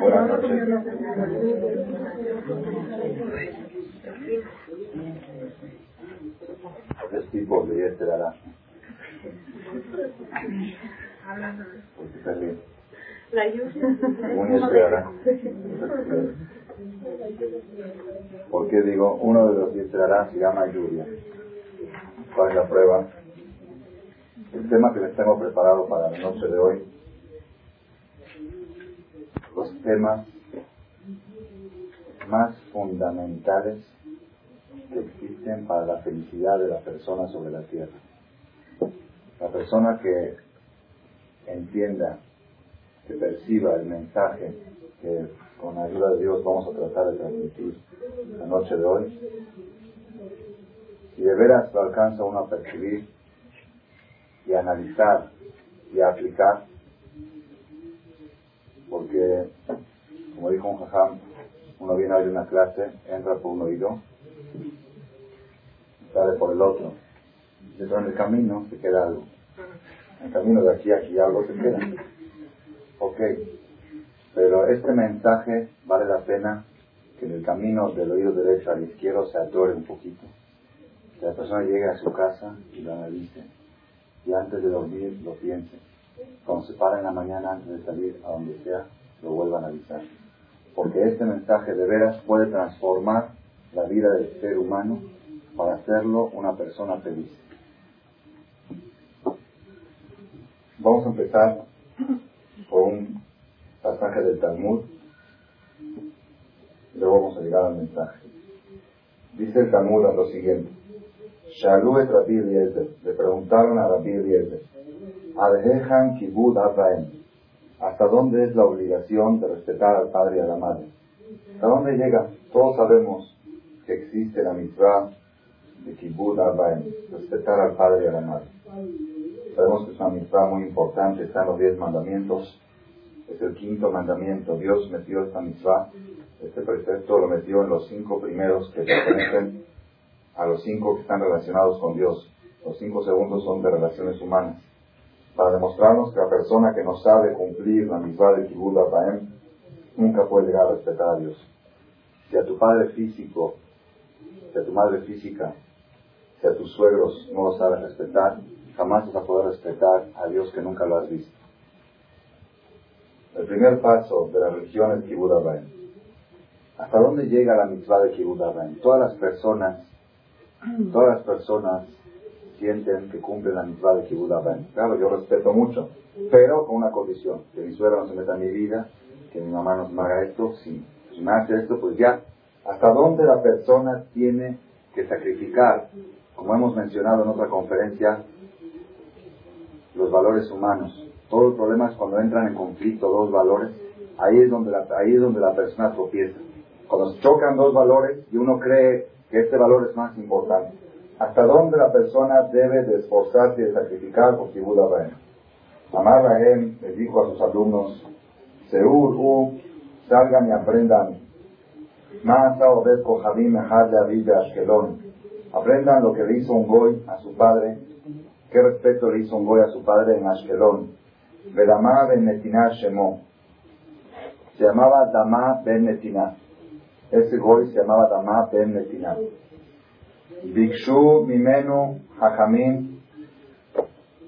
Buenas noches. Tres tipos de Yesterara. La lluvia. Un. ¿Por qué digo? Uno de los Yesterara se llama lluvia. ¿Cuál es la prueba? El tema que les tengo preparado para la noche de hoy los temas más fundamentales que existen para la felicidad de la persona sobre la tierra. La persona que entienda, que perciba el mensaje que con ayuda de Dios vamos a tratar de transmitir la noche de hoy, y de veras lo alcanza uno a percibir y analizar y a aplicar, porque, como dijo un jajam, uno viene a oír una clase, entra por un oído, sale por el otro. Dentro en el camino se queda algo. En el camino de aquí a aquí algo se queda. Ok. Pero este mensaje vale la pena que en el camino del oído derecho al izquierdo se atore un poquito. Que la persona llegue a su casa y lo analice. Y antes de dormir lo piense cuando se para en la mañana antes de salir a donde sea, lo vuelva a analizar. Porque este mensaje de veras puede transformar la vida del ser humano para hacerlo una persona feliz. Vamos a empezar con un pasaje del Talmud. Luego vamos a llegar al mensaje. Dice el Talmud a lo siguiente. Shalu et Rabbi Eliezer. Le preguntaron a Rabbi Eliezer. Kibud ¿Hasta dónde es la obligación de respetar al padre y a la madre? ¿Hasta dónde llega? Todos sabemos que existe la mitzvah de Kibud respetar al padre y a la madre. Sabemos que es una mitzvah muy importante, están los diez mandamientos, es el quinto mandamiento. Dios metió esta mitzvah, este precepto lo metió en los cinco primeros que pertenecen a los cinco que están relacionados con Dios. Los cinco segundos son de relaciones humanas para demostrarnos que la persona que no sabe cumplir la misma de Kibbutz Abraham nunca puede llegar a respetar a Dios. Si a tu padre físico, si a tu madre física, si a tus suegros no lo sabes respetar, jamás vas a poder respetar a Dios que nunca lo has visto. El primer paso de la religión es Kibbutz Abraham. ¿Hasta dónde llega la mitzvah de Kibbutz Abraham? Todas las personas, todas las personas sienten que cumplen la misma de Kibbutz Claro, yo respeto mucho, pero con una condición, que mi suegra no se meta en mi vida, que mi mamá no se me haga esto, si, me hace esto, pues ya, ¿hasta dónde la persona tiene que sacrificar, como hemos mencionado en otra conferencia, los valores humanos? Todo el problema es cuando entran en conflicto dos valores, ahí es donde la, ahí es donde la persona tropieza. Cuando chocan dos valores y uno cree que este valor es más importante hasta dónde la persona debe de esforzarse y de sacrificar por Kibud Abraham. Amar Rahem le dijo a sus alumnos, Seur U, salgan y aprendan. Masa Obed Kohabim Mehad de Ashkelon. Aprendan lo que le hizo un goy a su padre, qué respeto le hizo un goy a su padre en Ashkelon. Ben Netinah Shemo. Se llamaba Damá ben Netinah. Ese goy se llamaba Damá Ben Netinah. Bikshu Mimenu Hachamim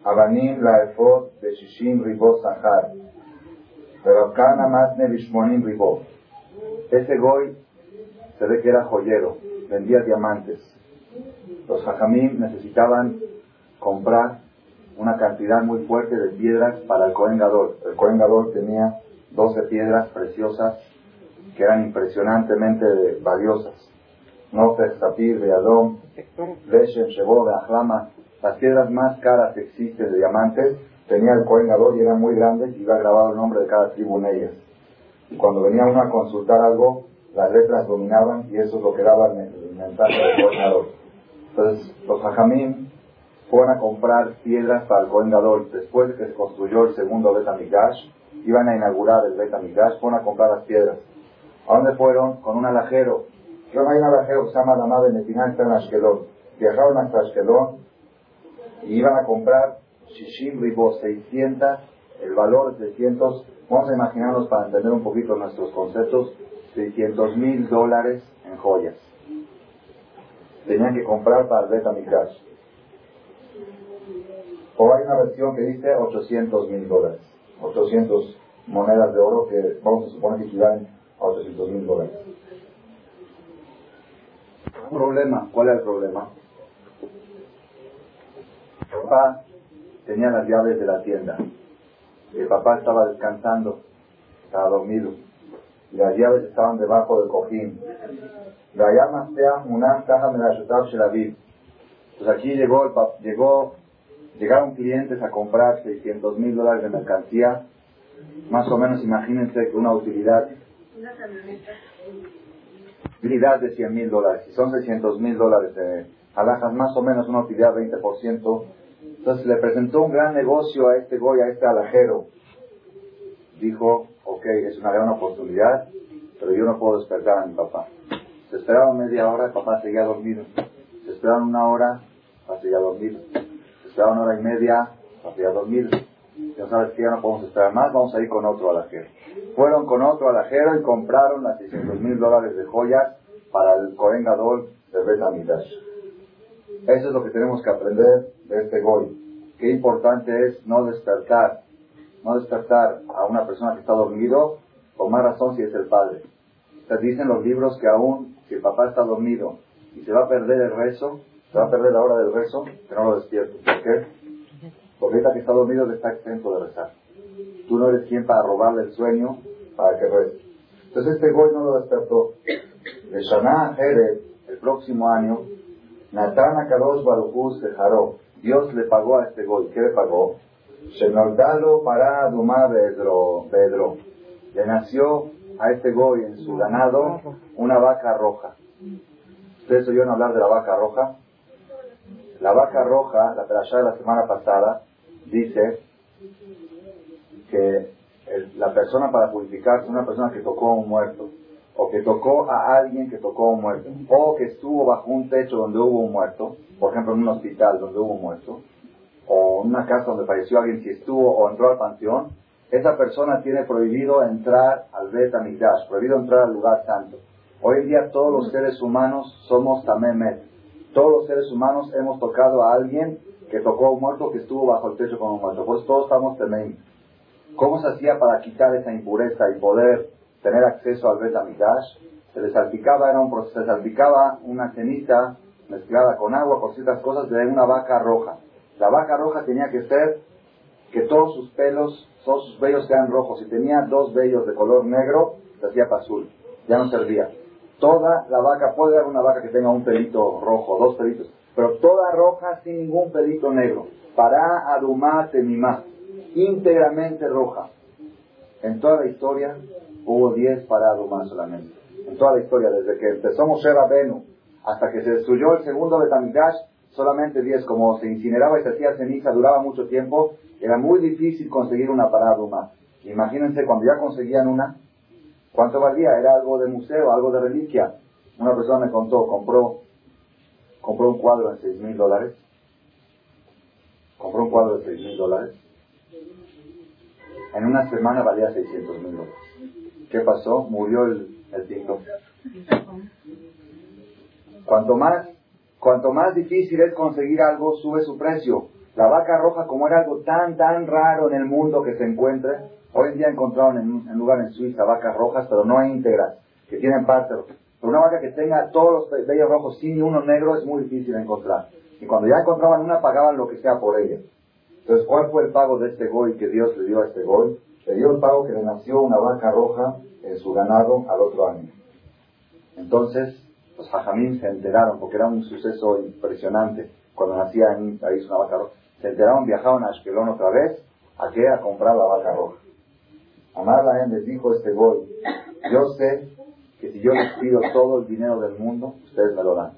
Abanim Laefot Beshishim Ribot Sahar. Pero Kana Masne Bishmonim Ribot. Ese goy se ve que era joyero, vendía diamantes. Los Hachamim necesitaban comprar una cantidad muy fuerte de piedras para el Cohen Gadol. El Cohen Gadol tenía 12 piedras preciosas que eran impresionantemente valiosas. Nofes, Zafir, Beadom, Leshem, Shebo, Beachlama, las piedras más caras que existen de diamantes, tenía el Cohen y eran muy grandes y iba grabado el nombre de cada tribu en ellas. Y cuando venía uno a consultar algo, las letras dominaban y eso es lo que daba el, mensaje del Cohen Entonces, los hajamim fueron a comprar piedras para el Cohen Después de que se construyó el segundo Betamigash, iban a inaugurar el Betamigash, fueron a comprar las piedras. ¿A dónde fueron? Con un alajero yo hay una que se llama Damá Benetiná, está en Ashkelon. viajaron a Ashkelon y iban a comprar Shishim Ribo 600, el valor de 600, vamos a imaginarnos para entender un poquito nuestros conceptos, 600 mil dólares en joyas. Tenían que comprar para el Betamikdash. O hay una versión que dice 800 mil dólares, 800 monedas de oro que vamos a suponer que equivalen a 800 mil dólares. problema, ¿cuál es el problema? papá tenía las llaves de la tienda. El papá estaba descansando, estaba dormido. Y las llaves estaban debajo del cojín. Pues aquí llegó, el, llegó, llegaron clientes a comprar 600 mil dólares de mercancía. Más o menos imagínense que una utilidad, utilidad de 100 mil dólares. Si son 600 mil dólares de alhajas, más o menos una utilidad 20%, entonces le presentó un gran negocio a este goy, a este alajero. Dijo, ok, es una gran oportunidad, pero yo no puedo despertar a mi papá. Se esperaron media hora, el papá seguía dormido. Se esperaron una hora, papá seguía dormido. Se esperaron una hora y media, papá seguía dormido. Ya sabes que ya no podemos esperar más, vamos a ir con otro alajero. Fueron con otro alajero y compraron las 600 mil dólares de joyas para el Cohen Gadol de Bet eso es lo que tenemos que aprender de este Goy. Qué importante es no despertar, no despertar a una persona que está dormido, con más razón si es el padre. Se dicen los libros que aún si el papá está dormido y se va a perder el rezo, se va a perder la hora del rezo, que no lo despierte. ¿Por qué? Ahorita que está dormido está exento de rezar. Tú no eres quien para robarle el sueño para que reze. Entonces este Goy no lo despertó. De Shana el próximo año, Natana Kadosh Baruchus Jaró. Dios le pagó a este goy. ¿Qué le pagó? Shenoldalo para Duma Bedro. Le nació a este goy en su ganado una vaca roja. ¿Ustedes oyeron hablar de la vaca roja? La vaca roja, la trayada de la semana pasada, dice que la persona para purificarse una persona que tocó a un muerto o que tocó a alguien que tocó a un muerto, o que estuvo bajo un techo donde hubo un muerto, por ejemplo en un hospital donde hubo un muerto, o en una casa donde falleció alguien que estuvo o entró al panteón, esa persona tiene prohibido entrar al Bet prohibido entrar al lugar santo. Hoy en día todos los seres humanos somos Tamemet. Todos los seres humanos hemos tocado a alguien que tocó a un muerto que estuvo bajo el techo con un muerto. Pues todos estamos Tamemet. ¿Cómo se hacía para quitar esa impureza y poder tener acceso al Bet se le salpicaba, era un proceso, se salpicaba una ceniza mezclada con agua, con ciertas cosas, de una vaca roja. La vaca roja tenía que ser que todos sus pelos, todos sus vellos sean rojos. Si tenía dos vellos de color negro, se hacía para azul. Ya no servía. Toda la vaca, puede haber una vaca que tenga un pelito rojo, dos pelitos, pero toda roja sin ningún pelito negro. Para adumate mimá, íntegramente roja. En toda la historia hubo 10 parados más solamente. En toda la historia, desde que empezó Moshe Rabenu hasta que se destruyó el segundo de Tamidash, solamente 10. Como se incineraba y se hacía ceniza, duraba mucho tiempo, era muy difícil conseguir una parada más. Imagínense cuando ya conseguían una, ¿cuánto valía? Era algo de museo, algo de reliquia. Una persona me contó, compró, compró un cuadro en 6 mil dólares. Compró un cuadro de 6 mil dólares. En una semana valía 600 mil dólares. ¿Qué pasó? Murió el, el tinto. Cuanto más, cuanto más difícil es conseguir algo, sube su precio. La vaca roja, como era algo tan, tan raro en el mundo que se encuentre, hoy en día encontraron en un lugar en Suiza vacas rojas, pero no íntegras, que tienen parte. Una vaca que tenga todos los vellos rojos sin uno negro es muy difícil de encontrar. Y cuando ya encontraban una, pagaban lo que sea por ella. Entonces, ¿cuál fue el pago de este goy que Dios le dio a este goy? Le dio el pago que le nació una vaca roja en su ganado al otro año. Entonces, los hajamim se enteraron, porque era un suceso impresionante, cuando nacía en país una vaca roja. Se enteraron, viajaron a Ashkelon otra vez, ¿a qué? A comprar la vaca roja. Amar la les dijo este gol, yo sé que si yo les pido todo el dinero del mundo, ustedes me lo dan.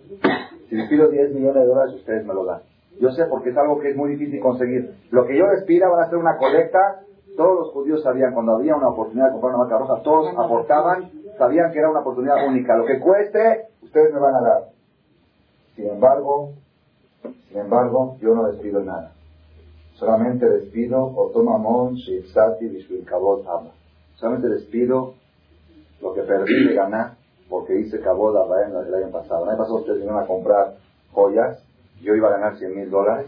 Si les pido 10 millones de dólares, ustedes me lo dan. Yo sé porque es algo que es muy difícil conseguir. Lo que yo les pida van a hacer una colecta todos los judíos sabían, cuando había una oportunidad de comprar una vaca roja, todos aportaban, sabían que era una oportunidad única. Lo que cueste, ustedes me van a dar. Sin embargo, embargo, yo no despido nada. Solamente despido Otomamon Shifsati Vishvilkabot Abba. Solamente despido lo que perdí de ganar porque hice Kabod Abba el año pasado. El año pasado ustedes vinieron a comprar joyas. Yo iba a ganar 100 mil dólares,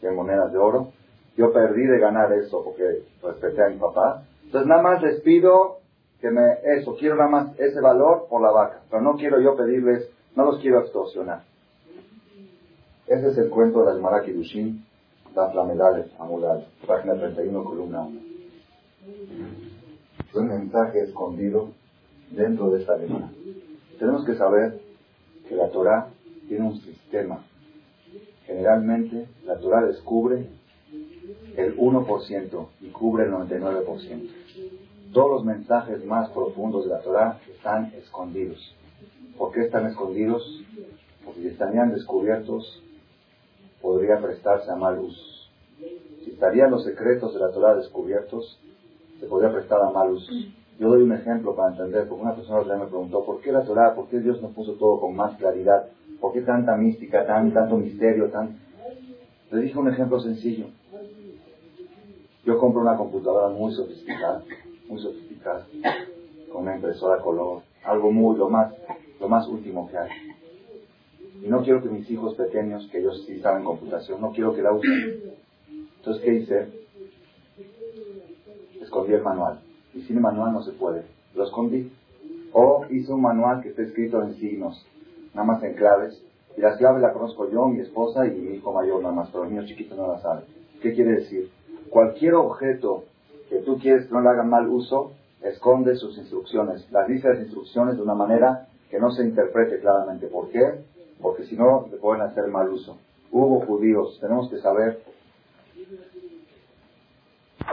100 monedas de oro. Yo perdí de ganar eso porque respeté a mi papá. Entonces nada más les pido que me, eso, quiero nada más ese valor por la vaca. Pero no quiero yo pedirles, no los quiero extorsionar. Ese es el cuento de la Dushin las lamedales amudales, página 31, columna 1. Es un mensaje escondido dentro de esta lemana. Tenemos que saber que la Torah tiene un sistema. Generalmente la Torah descubre el 1% y cubre el 99%. Todos los mensajes más profundos de la Torah están escondidos. ¿Por qué están escondidos? Porque si estarían descubiertos, podría prestarse a mal uso. Si estarían los secretos de la Torah descubiertos, se podría prestar a mal uso. Yo doy un ejemplo para entender, porque una persona me preguntó, ¿por qué la Torah, por qué Dios no puso todo con más claridad? ¿Por qué tanta mística, tan, tanto misterio, tan... Le dije un ejemplo sencillo. Yo compro una computadora muy sofisticada, muy sofisticada, con una impresora color, algo muy, lo más, lo más último que hay. Y no quiero que mis hijos pequeños, que ellos sí saben computación, no quiero que la usen. Entonces, ¿qué hice? Escondí el manual. Y sin manual no se puede. Lo escondí. O hice un manual que está escrito en signos, nada más en claves. Y las claves las conozco yo, mi esposa y mi hijo mayor nada más, pero el niño chiquito no las sabe. ¿Qué quiere decir? Cualquier objeto que tú quieres que no le haga mal uso, esconde sus instrucciones. Las dice las instrucciones de una manera que no se interprete claramente. ¿Por qué? porque si no le pueden hacer mal uso. Hubo judíos, tenemos que saber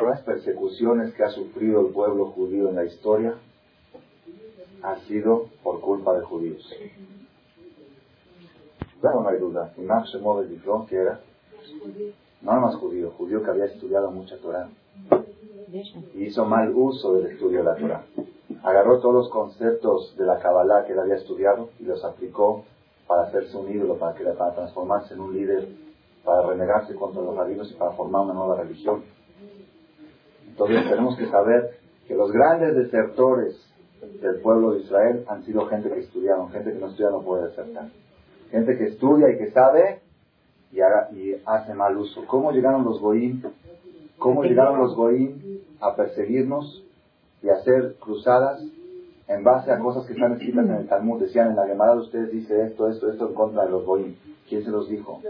las persecuciones que ha sufrido el pueblo judío en la historia ha sido por culpa de judíos. Claro, no hay duda. Y Max dijo que era no era más judío, judío que había estudiado mucha Torah. Y hizo mal uso del estudio de la Torah. Agarró todos los conceptos de la Kabbalah que él había estudiado y los aplicó para hacerse un ídolo, para, que, para transformarse en un líder, para renegarse contra los rabinos y para formar una nueva religión. Entonces tenemos que saber que los grandes desertores del pueblo de Israel han sido gente que estudiaron, gente que no estudia no puede desertar. Gente que estudia y que sabe y, y hace mal uso. ¿Cómo llegaron los goín? ¿Cómo llegaron los goín a perseguirnos y a hacer cruzadas en base a cosas que están escritas en el Talmud. Decían en la Gemara de ustedes dice esto, esto, esto en contra de los goyim. ¿Quién se los dijo?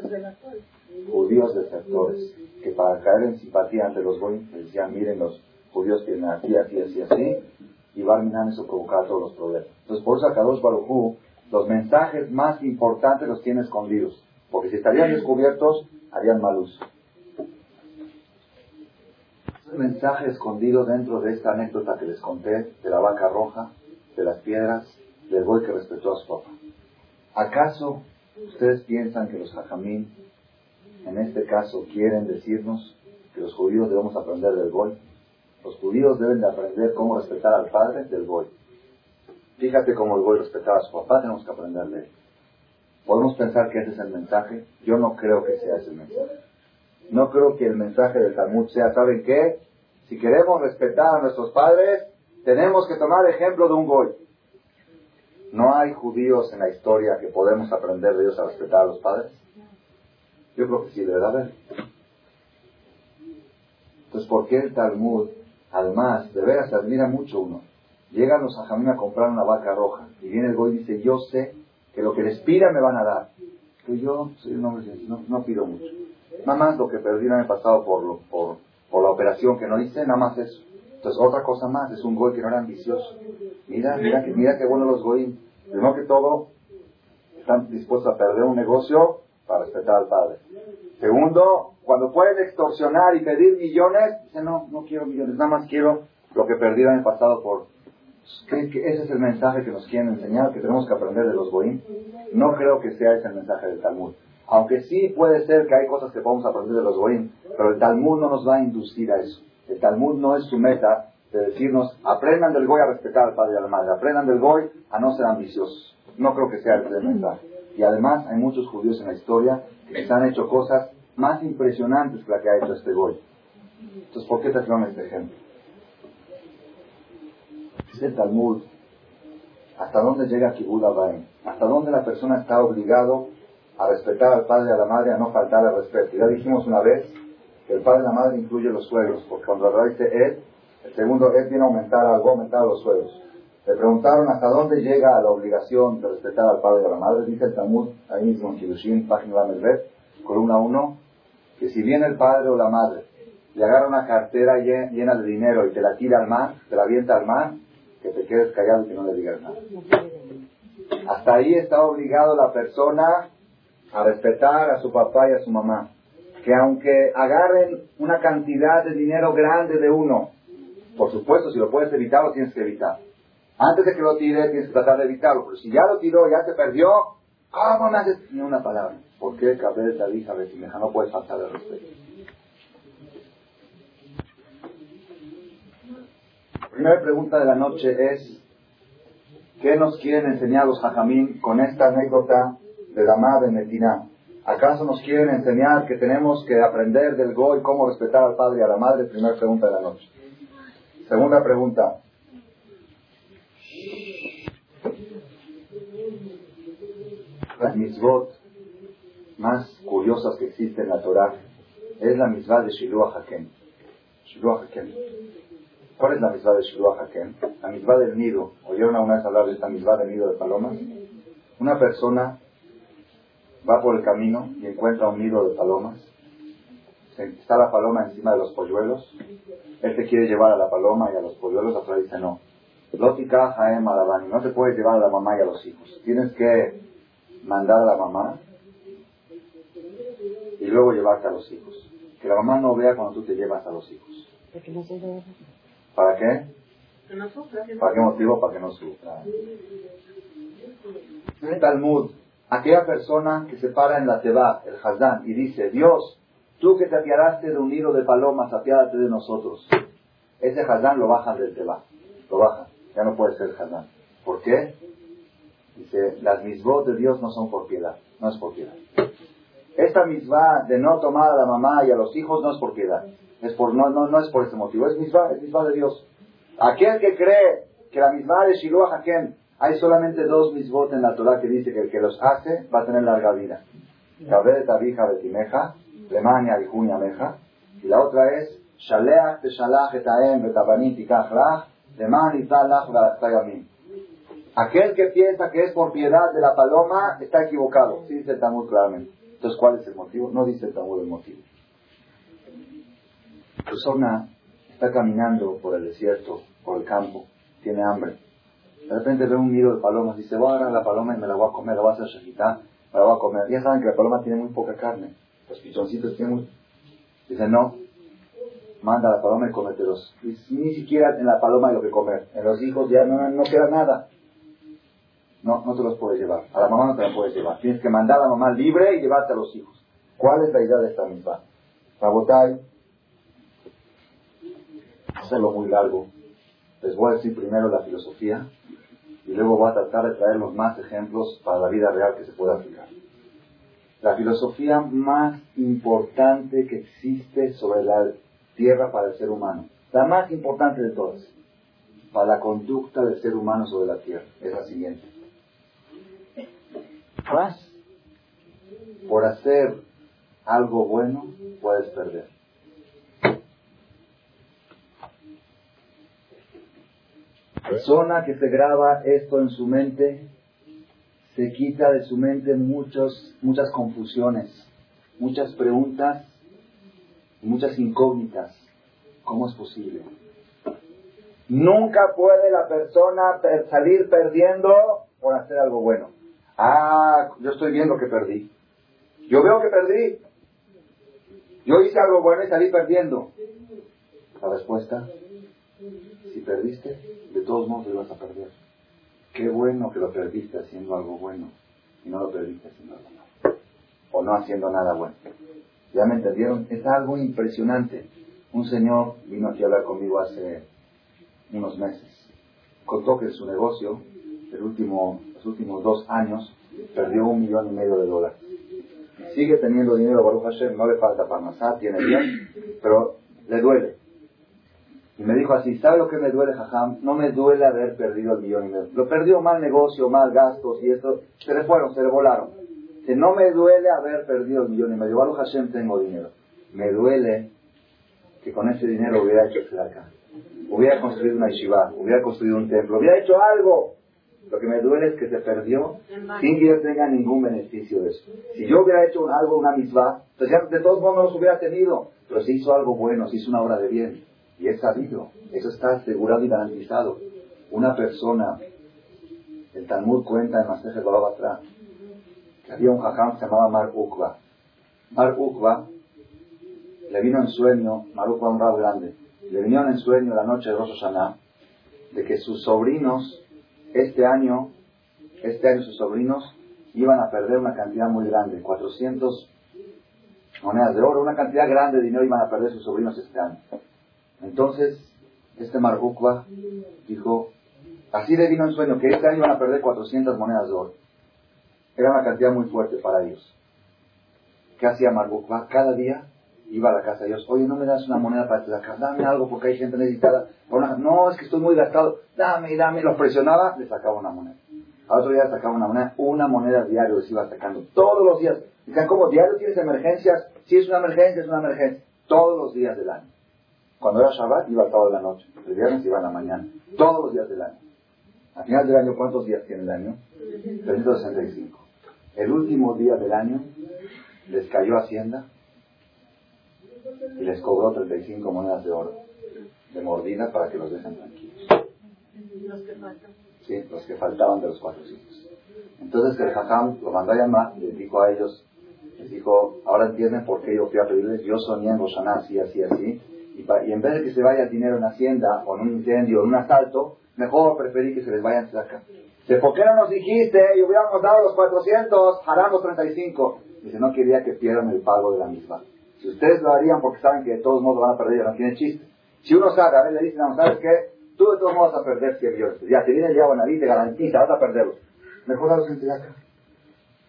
Judíos desertores. Que para caer en simpatía ante los goyim decían, miren, los judíos tienen así, así, así, así. Y Barminan eso provocaba todos los problemas. Entonces por eso Kadosh Baruj los mensajes más importantes los tiene escondidos. Porque si estarían descubiertos, harían mal uso. Un mensaje escondido dentro de esta anécdota que les conté de la vaca roja de las piedras del buey que respetó a su papá. ¿Acaso ustedes piensan que los jajamín en este caso quieren decirnos que los judíos debemos aprender del buey? Los judíos deben de aprender cómo respetar al padre del buey. Fíjate cómo el buey respetaba a su papá, tenemos que aprender de él. ¿Podemos pensar que ese es el mensaje? Yo no creo que sea ese el mensaje. No creo que el mensaje del Talmud sea, ¿saben qué? Si queremos respetar a nuestros padres, tenemos que tomar ejemplo de un goy. ¿No hay judíos en la historia que podemos aprender de ellos a respetar a los padres? Yo creo que sí, debe haber. Entonces, ¿por qué el Talmud, además, de veras admira mucho uno? Llegan los ajamín a comprar una vaca roja y viene el goy y dice, yo sé que lo que les pida me van a dar. Que yo soy un hombre no, pido mucho. Nada más lo que perdí el año pasado por la operación que no hice, nada más eso. Entonces, otra cosa más, es un goy que no era ambicioso. Mira, mira, que, mira qué bueno los goy. Primero que todo, están dispuestos a perder un negocio para respetar al padre. Segundo, cuando pueden extorsionar y pedir millones, dicen, no, no quiero millones, nada más quiero lo que perdí en el pasado por... ¿Creen que ese es el mensaje que nos quieren enseñar, que tenemos que aprender de los goyim? No creo que sea ese el mensaje del Talmud. Aunque sí puede ser que hay cosas que podemos aprender de los goyim, pero el Talmud no nos va a inducir a eso. El Talmud no es su meta de decirnos, aprendan del Goy a respetar al padre y a la madre, aprendan del Goy a no ser ambiciosos. No creo que sea el mensaje. Y además hay muchos judíos en la historia que les han hecho cosas más impresionantes que la que ha hecho este Goy. Entonces, ¿por qué te traen este ejemplo? Dice el Talmud, ¿hasta dónde llega Kibud Abaim? ¿Hasta dónde la persona está obligado a respetar al padre y a la madre, a no faltar al respeto? Ya dijimos una vez el padre y la madre incluye los suegros, porque cuando la dice Ed, el segundo Ed viene a aumentar algo, aumentar los suegros. Le preguntaron hasta dónde llega la obligación de respetar al padre y a la madre. Dice el Talmud, ahí mismo en Kiddushin, página columna 1, que si viene el padre o la madre le agarra una cartera llena de dinero y te la tira al mar, te la avienta al mar, que te quedes callado y que no le digas nada. Hasta ahí está obligado la persona a respetar a su papá y a su mamá. Que aunque agarren una cantidad de dinero grande de uno, por supuesto, si lo puedes evitar, lo tienes que evitar. Antes de que lo tire, tienes que tratar de evitarlo. Pero si ya lo tiró, ya se perdió, ¿cómo no haces ni una palabra? ¿Por qué cabeza, hija, vecineja? No puedes faltar de respeto. primera pregunta de la noche es, ¿qué nos quieren enseñar los hajamín con esta anécdota de Damá de Metina? ¿Acaso nos quieren enseñar que tenemos que aprender del Goy cómo respetar al padre y a la madre? Primera pregunta de la noche. Segunda pregunta. Las mitzvot más curiosas que existen en la Torah es la mitzvah de Shiluah Hakem. Shiluah Hakem. ¿Cuál es la misma de Shiluah Hakem? La misma del nido. ¿Oyeron una vez hablar de esta misma del nido de palomas? Una persona va por el camino y encuentra un nido de palomas. Está la paloma encima de los polluelos. Él te quiere llevar a la paloma y a los polluelos. Atrás dice no. Lótica Jaem Alabani. No te puedes llevar a la mamá y a los hijos. Tienes que mandar a la mamá y luego llevarte a los hijos. Que la mamá no vea cuando tú te llevas a los hijos. ¿Para qué? ¿Para qué motivo? Para que no sufra. El Talmud, aquella persona que se para en la Teba, el Hazán, y dice, Dios, tú que te apiadaste de un nido de palomas, apiádate de nosotros. Ese Hazán lo bajan del Teba, lo bajan, ya no puede ser Hazán. ¿Por qué? Dice, las misbos de Dios no son por piedad, no es por piedad. Esta misma de no tomar a la mamá y a los hijos no es por piedad. Es por, no, no, no es por ese motivo, es misma, es misma de Dios. Aquel que cree que la misma de Shiloh Hakem, hay solamente dos misbot en la Torah que dice que el que los hace va a tener larga vida. Betimeja, Lemania Meja, y la otra es Shaleach Teshalach Etaem Betabanit. Aquel que piensa que es por piedad de la paloma está equivocado. Sí dice el Talmud claramente. Entonces, ¿cuál es el motivo? No dice el Talmud el motivo persona está caminando por el desierto, por el campo, tiene hambre. De repente ve un nido de palomas dice, voy a agarrar la paloma y me la voy a comer, la voy a hacer shajita, me la voy a comer. Ya saben que la paloma tiene muy poca carne. Los pichoncitos tienen. Dice, no, manda a la paloma y cómetelos. ni siquiera en la paloma hay lo que comer. En los hijos ya no, no queda nada. No, no te los puedes llevar. A la mamá no te la puedes llevar. Tienes que mandar a la mamá libre y llevarte a los hijos. ¿Cuál es la idea de esta misma? Rabotai, hacerlo muy largo. Les voy a decir primero la filosofía y luego voy a tratar de traer los más ejemplos para la vida real que se pueda aplicar. La filosofía más importante que existe sobre la tierra para el ser humano, la más importante de todas, para la conducta del ser humano sobre la tierra, es la siguiente. Más por hacer algo bueno puedes perder. Persona que se graba esto en su mente, se quita de su mente muchos, muchas confusiones, muchas preguntas, muchas incógnitas. ¿Cómo es posible? Nunca puede la persona salir perdiendo por hacer algo bueno. Ah, yo estoy viendo que perdí. Yo veo que perdí. Yo hice algo bueno y salí perdiendo. La respuesta, si perdiste, de todos modos lo a perder. Qué bueno que lo perdiste haciendo algo bueno y no lo perdiste haciendo algo malo. O no haciendo nada bueno. ¿Ya me entendieron? Es algo impresionante. Un señor vino aquí a hablar conmigo hace unos meses. Contó que su negocio, los últimos dos años, perdió un millón y medio de dólares. Sigue teniendo dinero, Baruch Hashem, no le falta para masar, tiene bien, pero le duele. Y me dijo así, ¿sabe lo que me duele, Jajam? No me duele haber perdido el millón y medio. Lo perdió mal negocio, mal gastos y esto. Se le fueron, se le volaron. No me duele haber perdido el millón y medio. Baruch Hashem tengo dinero. Me duele que con ese dinero hubiera hecho acá. Hubiera construido una yeshiva, hubiera construido un templo, hubiera hecho algo. Lo que me duele es que se perdió sin que yo tenga ningún beneficio de eso. Si yo hubiera hecho algo, una misma, pues de todos modos no los hubiera tenido. Pero se hizo algo bueno, se hizo una obra de bien. Y es sabido. Eso está asegurado y garantizado. Una persona, el Talmud cuenta en Maseje Babatra, que había un jajam que se llamaba Mar Ukva. Mar Ukva le vino en sueño, Mar Ukva un rabo grande, le vino en sueño la noche de Rosh Hashanah de que sus sobrinos este año, este año sus sobrinos iban a perder una cantidad muy grande, 400 monedas de oro, una cantidad grande de dinero iban a perder sus sobrinos este año. Entonces, este Marbukwa dijo, así le vino en sueño, que este año iban a perder 400 monedas de oro. Era una cantidad muy fuerte para ellos. ¿Qué hacía Marbukwa? Cada día iba a la casa de Dios, oye, ¿no me das una moneda para sacar? Dame algo porque hay gente necesitada. No, es que estoy muy gastado. Dame, dame. Los presionaba, le sacaba una moneda. Al otro día sacaba una moneda. Una moneda diario les iba sacando. Todos los días. Dicen, ¿cómo diario tienes emergencias? Si es una emergencia, es una emergencia. Todos los días del año. Cuando era Shabbat, iba sábado de la noche. El viernes iba a la mañana. Todos los días del año. Al final del año, ¿cuántos días tiene el año? 365. El último día del año les cayó Hacienda y les cobró 35 monedas de oro de mordida para que los dejen tranquilos. Los que faltan. Sí, los que faltaban de los cuatro hijos. Entonces el Jajam lo mandó a llamar y les dijo a ellos, les dijo, ahora entienden por qué yo fui a pedirles, yo soñé en Roshaná así, así, así, y, y, en vez de que se vaya dinero en Hacienda, o en un incendio, o en un asalto, mejor preferí que se les vayan acá. Dice, ¿por qué no nos dijiste y hubiéramos dado los 400, harán los 35? Dice, no quería que pierdan el pago de la misma. Si ustedes lo harían porque saben que de todos modos van a perder, no tiene chiste. Si uno sabe, a ver, le dicen, no, ¿sabes qué? Tú de todos modos vas a perder 100 millones. Ya, te viene el diablo a te garantiza, vas a perderlos. Mejor darlos en acá.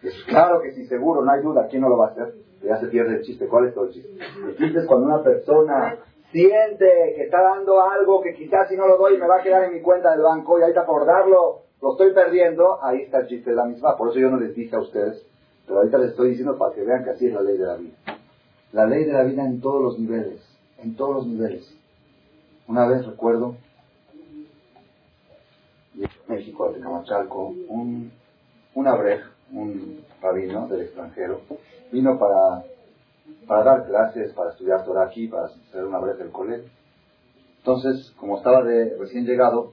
Es claro que si seguro, no hay duda, ¿quién no lo va a hacer? Ya se pierde el chiste. ¿Cuál es todo el chiste? El chiste es cuando una persona siente que está dando algo que quizás si no lo doy me va a quedar en mi cuenta del banco y ahorita por darlo lo estoy perdiendo, ahí está el chiste de la misma. Por eso yo no les dije a ustedes, pero ahorita les estoy diciendo para que vean que así es la ley de la vida. La ley de la vida en todos los niveles, en todos los niveles. Una vez recuerdo, en México, de Camachalco, un, un abrej, un rabino del extranjero, vino para, para dar clases, para estudiar Torah aquí, para hacer una abrej del colegio. Entonces, como estaba de recién llegado,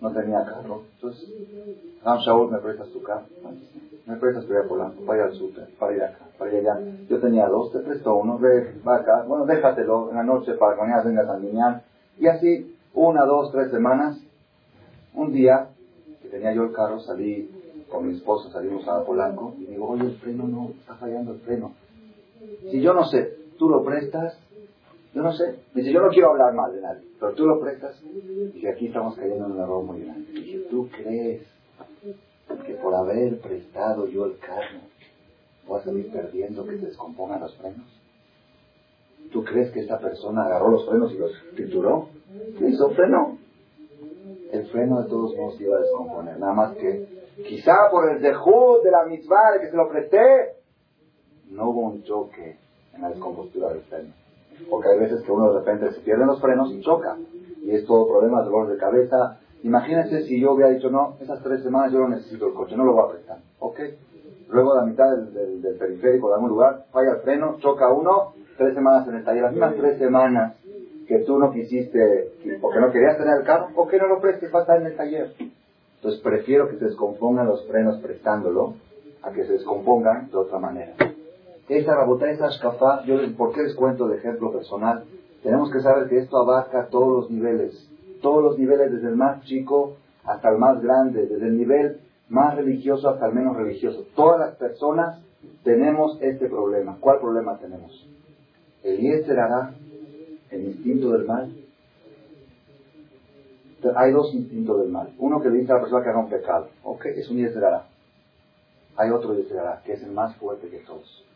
no tenía carro. Entonces, Ram Shaul, ¿me prestas tu carro? ¿Me prestas tu Polanco? Para ir al súper, para ir acá, para ir allá. Yo tenía dos, te presto uno, ve, va acá. Bueno, déjatelo en la noche para que mañana vengas a alinear. Y así, una, dos, tres semanas, un día que tenía yo el carro, salí con mi esposo, salimos a Polanco y digo, oye, el freno no, está fallando el freno. Si yo no sé, tú lo prestas, yo no sé. Dice, yo no quiero hablar mal de nadie, pero tú lo prestas. Dice, aquí estamos cayendo en un error muy grande. Dice, ¿tú crees que por haber prestado yo el carro voy a salir perdiendo que se descompongan los frenos? ¿Tú crees que esta persona agarró los frenos y los trituró? ¿Qué hizo? Freno. El freno de todos modos iba a descomponer. Nada más que, quizá por el dejud de la mitzvah de que se lo presté, no hubo un choque en la descompostura del freno. Porque hay veces que uno de repente se pierden los frenos y choca. Y es todo problema, dolor de cabeza. Imagínense si yo hubiera dicho, no, esas tres semanas yo no necesito el coche, no lo voy a prestar. Ok. Luego a la mitad del, del periférico de algún lugar, falla el freno, choca uno, tres semanas en el taller, las mismas tres semanas que tú no quisiste, porque no querías tener el carro, ¿por qué no lo prestes para estar en el taller? Entonces prefiero que se descompongan los frenos prestándolo a que se descompongan de otra manera. Esa rabota, esa shkafá, yo ¿por qué les cuento de ejemplo personal? Tenemos que saber que esto abarca todos los niveles, todos los niveles, desde el más chico hasta el más grande, desde el nivel más religioso hasta el menos religioso. Todas las personas tenemos este problema. ¿Cuál problema tenemos? El Yetzer hará el instinto del mal. Hay dos instintos del mal. Uno que dice a la persona que haga un pecado. Ok, es un Yetzer hará. hay otro Israel que es el más fuerte que todos.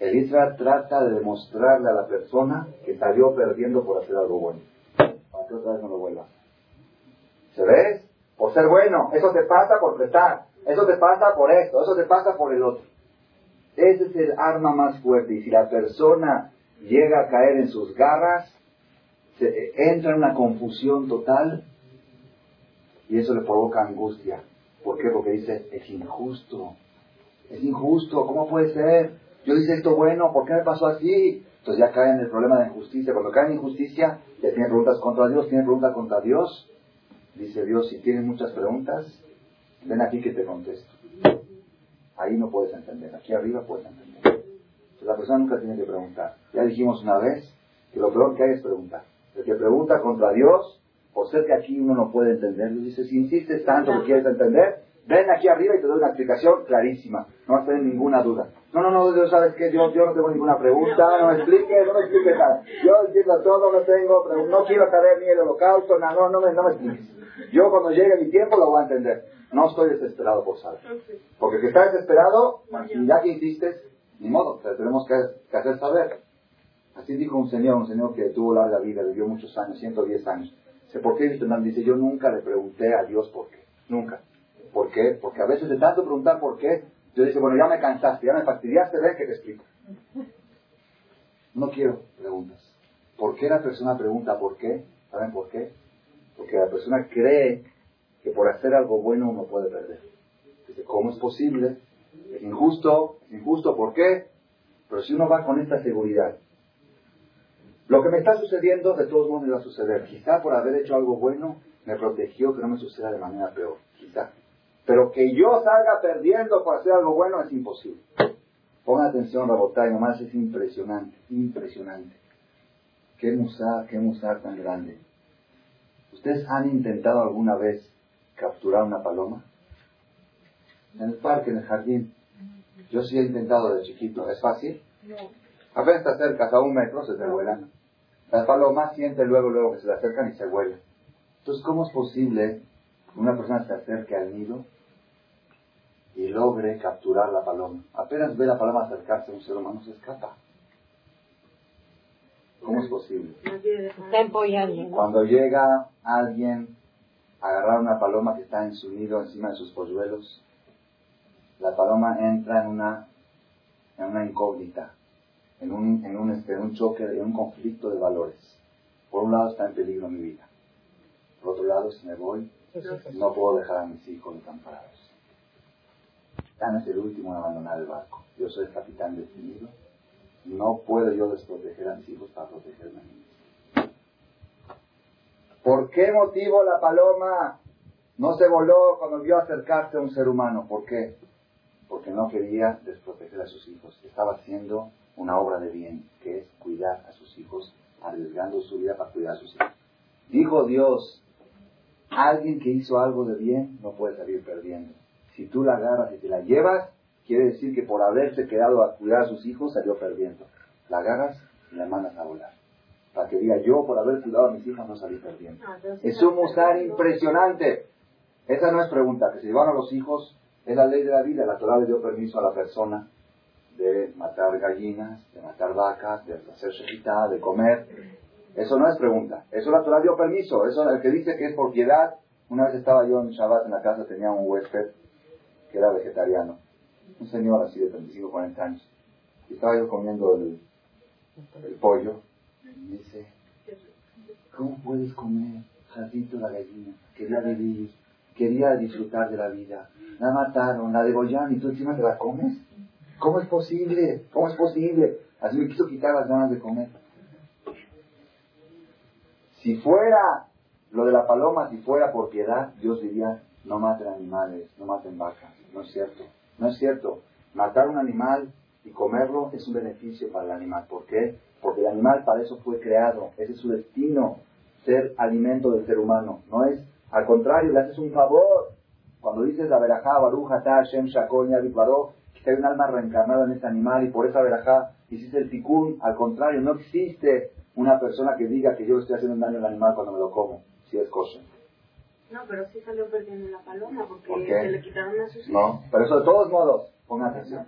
El Israel trata de demostrarle a la persona que salió perdiendo por hacer algo bueno. Para que otra vez no lo vuelva. ¿Se ves? Por ser bueno. Eso te pasa por prestar. Eso te pasa por esto. Eso te pasa por el otro. Ese es el arma más fuerte. Y si la persona llega a caer en sus garras, se entra en una confusión total y eso le provoca angustia. ¿Por qué? Porque dice, es injusto. Es injusto. ¿Cómo puede ser? Yo hice esto bueno, ¿por qué me pasó así? Entonces ya cae en el problema de injusticia. Cuando cae en injusticia, ya tiene preguntas contra Dios, tiene preguntas contra Dios. Dice Dios, si tienes muchas preguntas, ven aquí que te contesto. Ahí no puedes entender, aquí arriba puedes entender. Entonces la persona nunca tiene que preguntar. Ya dijimos una vez que lo peor que hay es preguntar. El que pregunta contra Dios, por ser que aquí uno no puede entender, dice, si insistes tanto que quieres entender, ven aquí arriba y te doy una explicación clarísima. No vas a tener ninguna duda. No, no, no, Dios, ¿sabes qué? Yo, yo no tengo ninguna pregunta, no me expliques, no me expliques nada. Yo entiendo todo, no tengo, no quiero saber ni el holocausto, nada, no, no me, no me expliques. Yo cuando llegue mi tiempo lo voy a entender. No estoy desesperado por saber. Porque si estás desesperado, ya que hiciste, ni modo, tenemos que, que hacer saber. Así dijo un señor, un señor que tuvo larga vida, vivió muchos años, 110 años. ¿por qué Dice, yo nunca le pregunté a Dios por qué. Nunca. ¿Por qué? Porque a veces de tanto preguntar por qué, yo dice, bueno, ya me cansaste, ya me fastidiaste, ven que te explico. No quiero preguntas. ¿Por qué la persona pregunta por qué? ¿Saben por qué? Porque la persona cree que por hacer algo bueno uno puede perder. Dice, ¿cómo es posible? Es injusto, es injusto, ¿por qué? Pero si uno va con esta seguridad, lo que me está sucediendo de todos modos me va a suceder. Quizá por haber hecho algo bueno me protegió que no me suceda de manera peor. Quizá. Pero que yo salga perdiendo por hacer algo bueno es imposible. Pongan atención, Rabotay, nomás es impresionante, impresionante. Qué musar, qué musar tan grande. ¿Ustedes han intentado alguna vez capturar una paloma? En el parque, en el jardín. Yo sí he intentado de chiquito. ¿Es fácil? No. Apenas te acercas a un metro, se te vuelan. Las palomas sienten luego, luego que se le acercan y se vuelan. Entonces, ¿cómo es posible que una persona se acerque al nido y logre capturar la paloma? Apenas ve la paloma acercarse a un ser humano, se escapa. ¿Cómo es posible? Está empollando. Cuando llega alguien a agarrar una paloma que está en su nido encima de sus polluelos, la paloma entra en una, en una incógnita en un, en un, este, un choque, en un conflicto de valores. Por un lado está en peligro mi vida. Por otro lado, si me voy, no puedo dejar a mis hijos desamparados. Dan es el último en abandonar el barco. Yo soy el capitán definido. No puedo yo desproteger a mis hijos para protegerme a mí ¿Por qué motivo la paloma no se voló cuando vio acercarse a un ser humano? ¿Por qué? Porque no quería desproteger a sus hijos. Estaba haciendo una obra de bien, que es cuidar a sus hijos, arriesgando su vida para cuidar a sus hijos. Dijo Dios, alguien que hizo algo de bien no puede salir perdiendo. Si tú la agarras y te la llevas, quiere decir que por haberse quedado a cuidar a sus hijos salió perdiendo. La agarras y la mandas a volar. Para que diga, yo por haber cuidado a mis hijas no salí perdiendo. Ah, es un musar impresionante. Esa no es pregunta, que se llevan a los hijos, es la ley de la vida. La Torah le dio permiso a la persona de matar gallinas, de matar vacas, de hacer shejitá, de comer. Eso no es pregunta. Eso la Torah dio permiso. Eso el que dice que es por piedad. Una vez estaba yo en Shabbat en la casa, tenía un huésped que era vegetariano. Un señor así de 35, 40 años. Estaba yo comiendo el, pollo. Y me dice, ¿cómo puedes comer jardito la gallina? Quería vivir, quería disfrutar de la vida. La mataron, la degollaron y tú encima te la comes. ¿Cómo es posible? ¿Cómo es posible? Así me quiso quitar las ganas de comer. Si fuera lo de la paloma, si fuera por piedad, Dios diría, no maten animales, no maten vacas. No es cierto. No es cierto. Matar un animal y comerlo es un beneficio para el animal. ¿Por qué? Porque el animal para eso fue creado. Ese es su destino, ser alimento del ser humano. No es, al contrario, le haces un favor. Cuando dices la verajá, baruja, ta, shem, shakol, que hay un alma reencarnada en ese animal y por esa verajá hiciste el ticún. Al contrario, no existe una persona que diga que yo estoy haciendo un daño al animal cuando me lo como, si es cosa. No, pero sí salió perdiendo la paloma porque se le quitaron a sus No, pero eso de todos modos, pongan atención.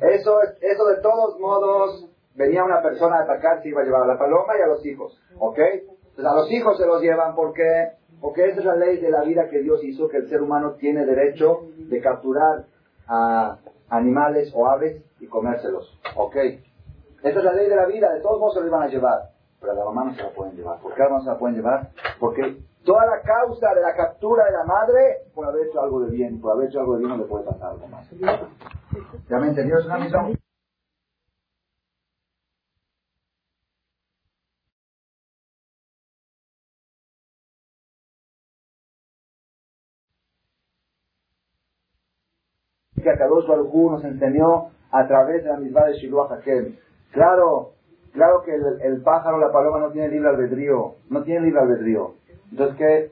Eso, eso de todos modos, venía una persona a atacar, se iba a llevar a la paloma y a los hijos, ¿ok? Entonces a los hijos se los llevan porque, porque esa es la ley de la vida que Dios hizo, que el ser humano tiene derecho de capturar a animales o aves y comérselos, ¿ok? Esa es la ley de la vida, de todos modos se los iban a llevar, pero a la mamá no se la pueden llevar. ¿Por qué a la mamá se la pueden llevar? Porque toda la causa de la captura de la madre por haber hecho algo de bien. Por haber hecho algo de bien no le puede pasar algo más. ¿Ya me entendió? ¿Es una misión? que Akadosh Baruj nos enseñó a través de la misma de Shiloh Hakem. Claro, claro que el, el, pájaro, la paloma no tiene libre albedrío, no tiene libre albedrío. Entonces, ¿qué?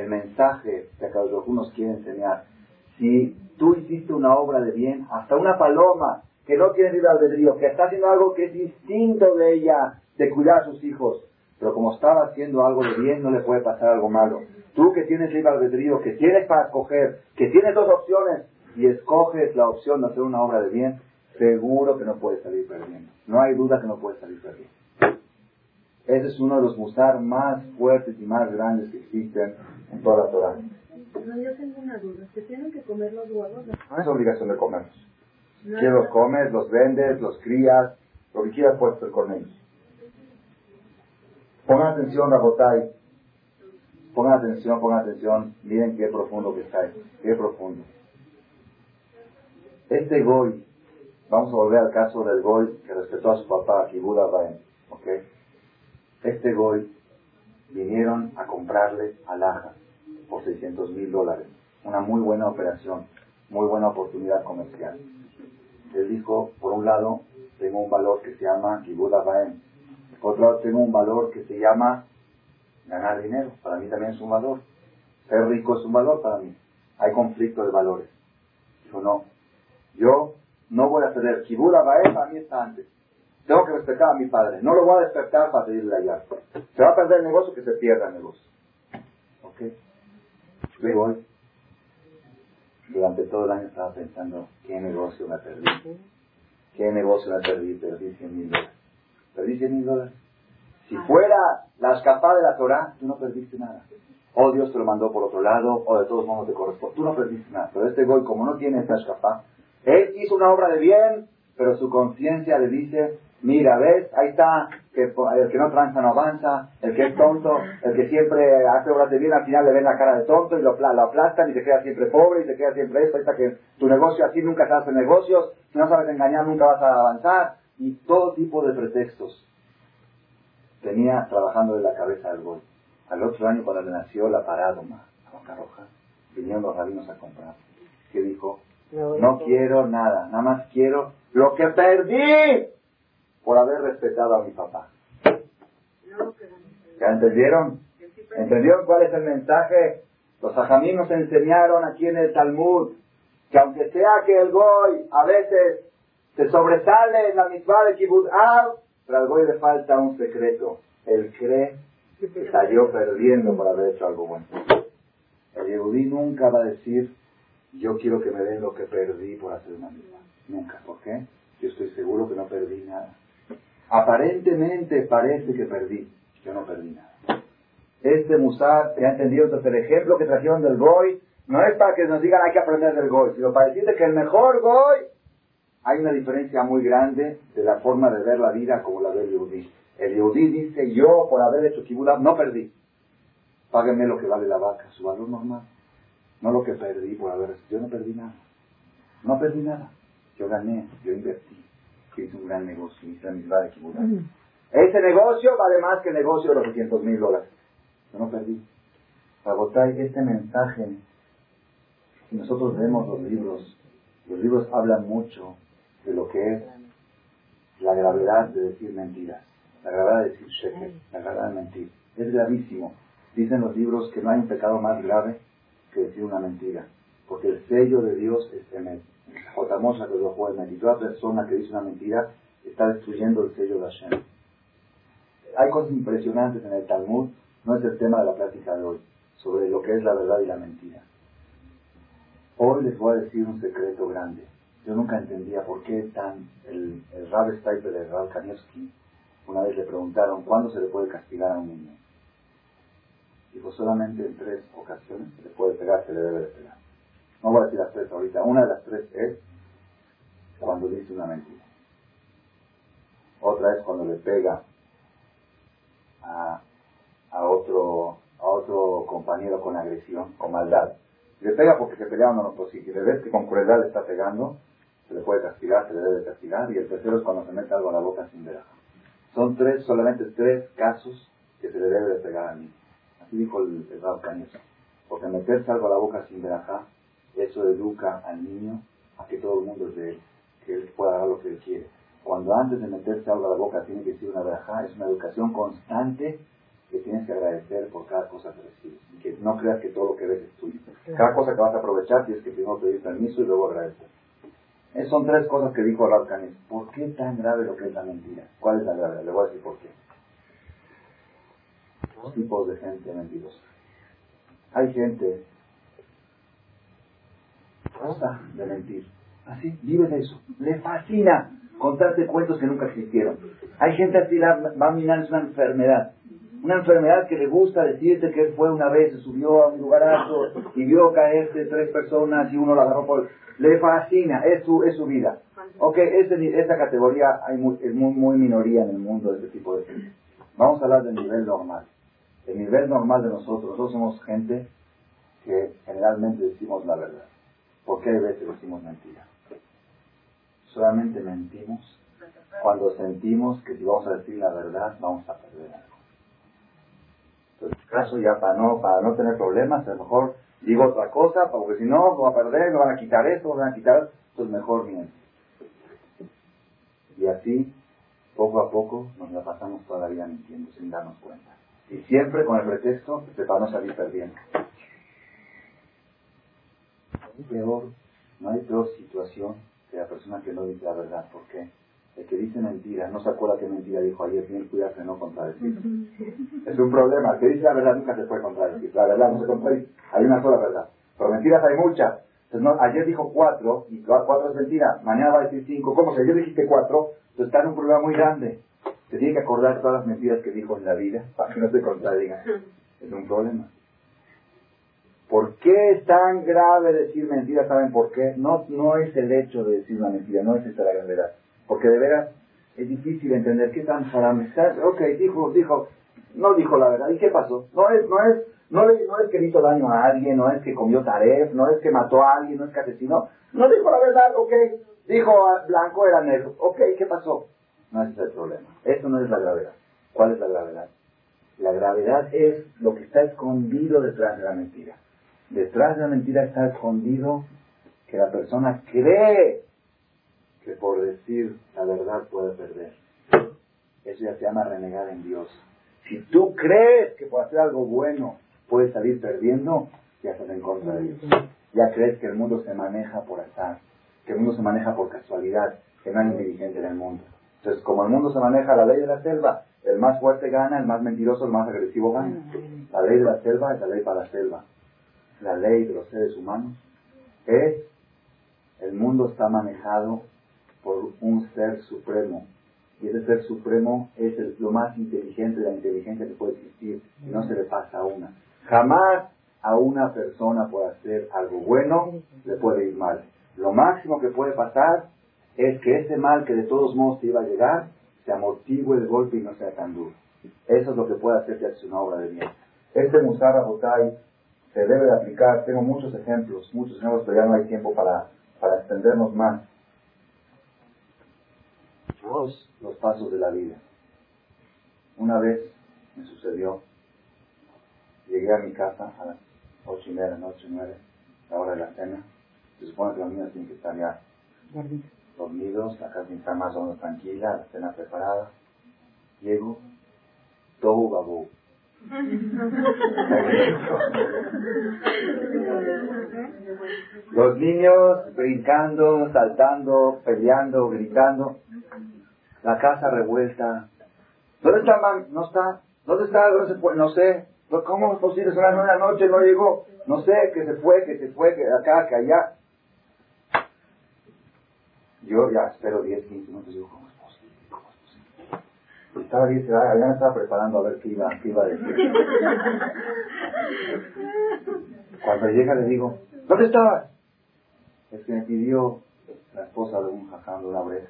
El mensaje que Akadosh nos quiere enseñar. Si tú hiciste una obra de bien, hasta una paloma que no tiene libre albedrío, que está haciendo algo que es distinto de ella, de cuidar a sus hijos, pero como estaba haciendo algo de bien, no le puede pasar algo malo. Tú que tienes libre albedrío, que tienes para escoger, que tienes dos opciones, y escoges la opción de hacer una obra de bien, seguro que no puedes salir perdiendo. No hay duda que no puedes salir perdiendo. Ese es uno de los musar más fuertes y más grandes que existen en toda la Torah. No, yo tengo una duda. ¿Se tienen que comer los huevos? No es obligación de comerlos. si los comes, los vendes, los crías, lo que quieras puedes hacer con ellos. Pongan atención, Rabotai. Pongan atención, pongan atención. Miren qué profundo que está esto. Qué profundo. Este Goy, vamos a volver al caso del Goy que respetó a su papá, Kibuda Baem. ¿ok? Este Goy vinieron a comprarle alhajas por 600 mil dólares. Una muy buena operación, muy buena oportunidad comercial. Él dijo, por un lado, tengo un valor que se llama Kibuda Baem. Por otro lado, tengo un valor que se llama ganar dinero. Para mí también es un valor. Ser rico es un valor para mí. Hay conflicto de valores. Dijo, no. Yo no voy a ceder. Kibura Baem a mí está antes. Tengo que respetar a mi padre. No lo voy a despertar para pedirle allá. Se va a perder el negocio, que se pierda el negocio. ¿Ok? Luego, durante todo el año estaba pensando, ¿qué negocio me perdí? ¿Qué negocio me perdí? Perdí 100 mil dólares. Perdí 100 mil dólares. Si fuera la escapada de la Torah, tú no perdiste nada. O Dios te lo mandó por otro lado, o de todos modos te corresponde. Tú no perdiste nada. Pero este Goy, como no tiene esta escapada, él hizo una obra de bien, pero su conciencia le dice, mira, ves, ahí está, que el que no tranza no avanza, el que es tonto, el que siempre hace obras de bien, al final le ven la cara de tonto y lo, lo aplastan y se queda siempre pobre y se queda siempre esto, ahí está que tu negocio así nunca se hace negocios, si no sabes engañar nunca vas a avanzar, y todo tipo de pretextos tenía trabajando de la cabeza del gol. Al otro año cuando le nació la paradoma, la boca roja, vinieron los rabinos a comprar. ¿Qué dijo? No quiero nada, nada más quiero lo que perdí por haber respetado a mi papá. ¿Ya entendieron? ¿Entendieron cuál es el mensaje? Los ajamí nos enseñaron aquí en el Talmud que aunque sea que el goy a veces se sobresale en la misma de Kibbutz pero al goy le falta un secreto. Él cree que salió perdiendo por haber hecho algo bueno. El Yehudí nunca va a decir yo quiero que me den lo que perdí por hacer una misma. Nunca. ¿Por qué? Yo estoy seguro que no perdí nada. Aparentemente parece que perdí. Yo no perdí nada. Este Musar, ¿te ha entendido? Entonces el ejemplo que trajeron del Goy no es para que nos digan hay que aprender del Goy, sino para decirte que el mejor Goy hay una diferencia muy grande de la forma de ver la vida como la ve el Yehudí. El Yehudí dice, yo por haber hecho Kibbutz no perdí. Páguenme lo que vale la vaca, su valor normal. No lo que perdí por haber... Yo no perdí nada. No perdí nada. Yo gané, yo invertí. Hice un gran negocio, hice la de. Ese negocio vale más que el negocio de los 200 mil dólares. Yo no perdí. Rabotay, este mensaje, si nosotros vemos los libros, los libros hablan mucho de lo que es la gravedad de decir mentiras, la gravedad de decir sheker, la gravedad de mentir. Es gravísimo. Dicen los libros que no hay un pecado más grave que decir una mentira. Porque el sello de Dios es Emet. Jotamosa que lo juega Y toda persona que dice una mentira está destruyendo el sello de Hashem. Hay cosas impresionantes en el Talmud. No es el tema de la plática de hoy. sobre lo que es la verdad y la mentira. Hoy les voy a decir un secreto grande. Yo nunca entendía por qué tan el, el Rab Stipe de Rab Kanievski, una vez le preguntaron cuándo se le puede castigar a un niño. Dijo, solamente en tres ocasiones se le puede pegar, se le debe de pegar. No voy a decir las tres ahorita. Una de las tres es cuando dice una mentira. Otra es cuando le pega a, a otro a otro compañero con agresión, con maldad. Le pega porque se pelearon o no, pues si le ves que con crueldad le está pegando, se le puede castigar, se le debe castigar. Y el tercero es cuando se mete algo a la boca sin ver. Son tres, solamente tres casos que se le debe de pegar a mí. Así dijo el, el Rab Porque meterse algo a la boca sin verajá, eso educa al niño a que todo el mundo es de él, que él pueda dar lo que él quiere. Cuando antes de meterse algo a la boca tiene que decir una verajá, es una educación constante que tienes que agradecer por cada cosa que recibes. Y que no creas que todo lo que ves es tuyo. Cada cosa que vas a aprovechar tienes que primero pedir permiso y luego agradecer. Esas son tres cosas que dijo Rab ¿Por qué tan grave lo que es la mentira? ¿Cuál es la gravedad? Le voy a decir por qué tipos de gente mentirosa. Hay gente gusta de mentir. Así, vive de eso. Le fascina contarte cuentos que nunca existieron. Hay gente así, la minar es una enfermedad. Una enfermedad que le gusta decirte que fue una vez, se subió a un lugar alto y vio caerse tres personas y uno la agarró por... Le fascina, es su, es su vida. Ok, esta categoría hay es muy, muy minoría en el mundo de este tipo de gente. Vamos a hablar del nivel normal el nivel normal de nosotros, nosotros somos gente que generalmente decimos la verdad. ¿Por qué a veces decimos mentira? Solamente mentimos cuando sentimos que si vamos a decir la verdad vamos a perder algo. Entonces, en caso ya para no, para no tener problemas, a lo mejor digo otra cosa, porque si no, voy a perder, me van a quitar esto, me van a quitar, entonces mejor miento. Y así, poco a poco, nos la pasamos todavía mintiendo sin darnos cuenta. Y siempre con el pretexto de para no salir perdiendo. No peor, no hay peor situación que la persona que no dice la verdad. ¿Por qué? El que dice mentira, no se acuerda qué mentira dijo ayer, tiene que cuidarse de no contradecir. Es un problema. El que dice la verdad nunca se puede contradecir. La verdad no se contradice. Hay una sola verdad. Pero mentiras hay muchas. Entonces, ayer dijo cuatro, y cuatro es mentira. Mañana va a decir cinco. ¿Cómo? Si ayer dijiste cuatro, entonces está en un problema muy grande. Se tiene que acordar todas las mentiras que dijo en la vida para que no se contradigan. Es un problema. ¿Por qué es tan grave decir mentiras? ¿Saben por qué? No, no es el hecho de decir una mentira, no es esta la gravedad. Porque de veras es difícil entender qué tan está. Ok, dijo, dijo, no dijo la verdad. ¿Y qué pasó? No es, no es, no, le, no es que hizo daño a alguien, no es que comió taref, no es que mató a alguien, no es que asesinó. No dijo la verdad, ok. Dijo blanco era negro. Ok, ¿qué pasó? No es el problema. Eso no es la gravedad. ¿Cuál es la gravedad? La gravedad es lo que está escondido detrás de la mentira. Detrás de la mentira está escondido que la persona cree que por decir la verdad puede perder. Eso ya se llama renegar en Dios. Si tú crees que por hacer algo bueno puedes salir perdiendo, ya estás en contra de Dios. Ya crees que el mundo se maneja por azar, que el mundo se maneja por casualidad, que no hay un dirigente en el mundo. Entonces, como el mundo se maneja la ley de la selva, el más fuerte gana, el más mentiroso, el más agresivo gana. La ley de la selva es la ley para la selva. La ley de los seres humanos es, el mundo está manejado por un ser supremo. Y ese ser supremo es lo más inteligente de la inteligencia que puede existir. Y no se le pasa a una. Jamás a una persona por hacer algo bueno le puede ir mal. Lo máximo que puede pasar es que ese mal que de todos modos te iba a llegar, se amortigue el golpe y no sea tan duro. Eso es lo que puede hacer que haces una obra de bien. Este Musara Botai se debe de aplicar, tengo muchos ejemplos, muchos ejemplos, pero ya no hay tiempo para, para extendernos más. Todos los pasos de la vida. Una vez me sucedió, llegué a mi casa a las ocho y media de la noche, nueve, la hora de la cena. Se supone que los niños tienen que estar ya dormidos, la casa está más o menos tranquila, la cena preparada. Llego, todo babú. Los niños brincando, saltando, peleando, gritando. La casa revuelta. ¿Dónde está, man? No está. ¿Dónde está? No, se puede? no sé. ¿Cómo es posible? Son las nueve de la noche, no llegó. No sé, que se fue, que se fue, que acá, que allá. Yo ya espero 10, 15 minutos. Digo, ¿cómo posible? Estaba 10, ya me estaba preparando a ver qué iba, qué iba a decir. Cuando llega le digo, ¿dónde estabas? Es que me pidió la esposa de un jaján de una breja,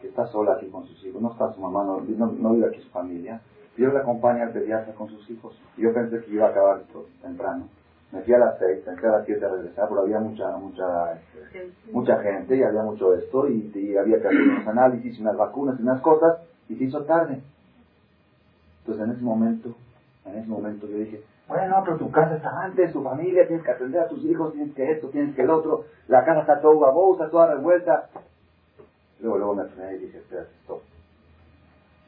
que está sola aquí con sus hijos. No está su mamá, no, no, vive aquí su familia. Yo le acompaña al pediatra con sus hijos. Yo pensé que iba a acabar esto temprano. Me fui a las seis, pensé a las siete a regresar, pero había mucha, mucha, este, mucha gente y había mucho esto y, había que hacer unos análisis, unas vacunas y unas cosas y se hizo tarde. Entonces en ese momento, en ese momento yo dije, bueno, pero tu casa está antes, tu familia, tienes que atender a tus hijos, tienes que esto, tienes que el otro, la casa está toda babosa, toda revuelta. Luego, luego me frené y dije, espera, stop.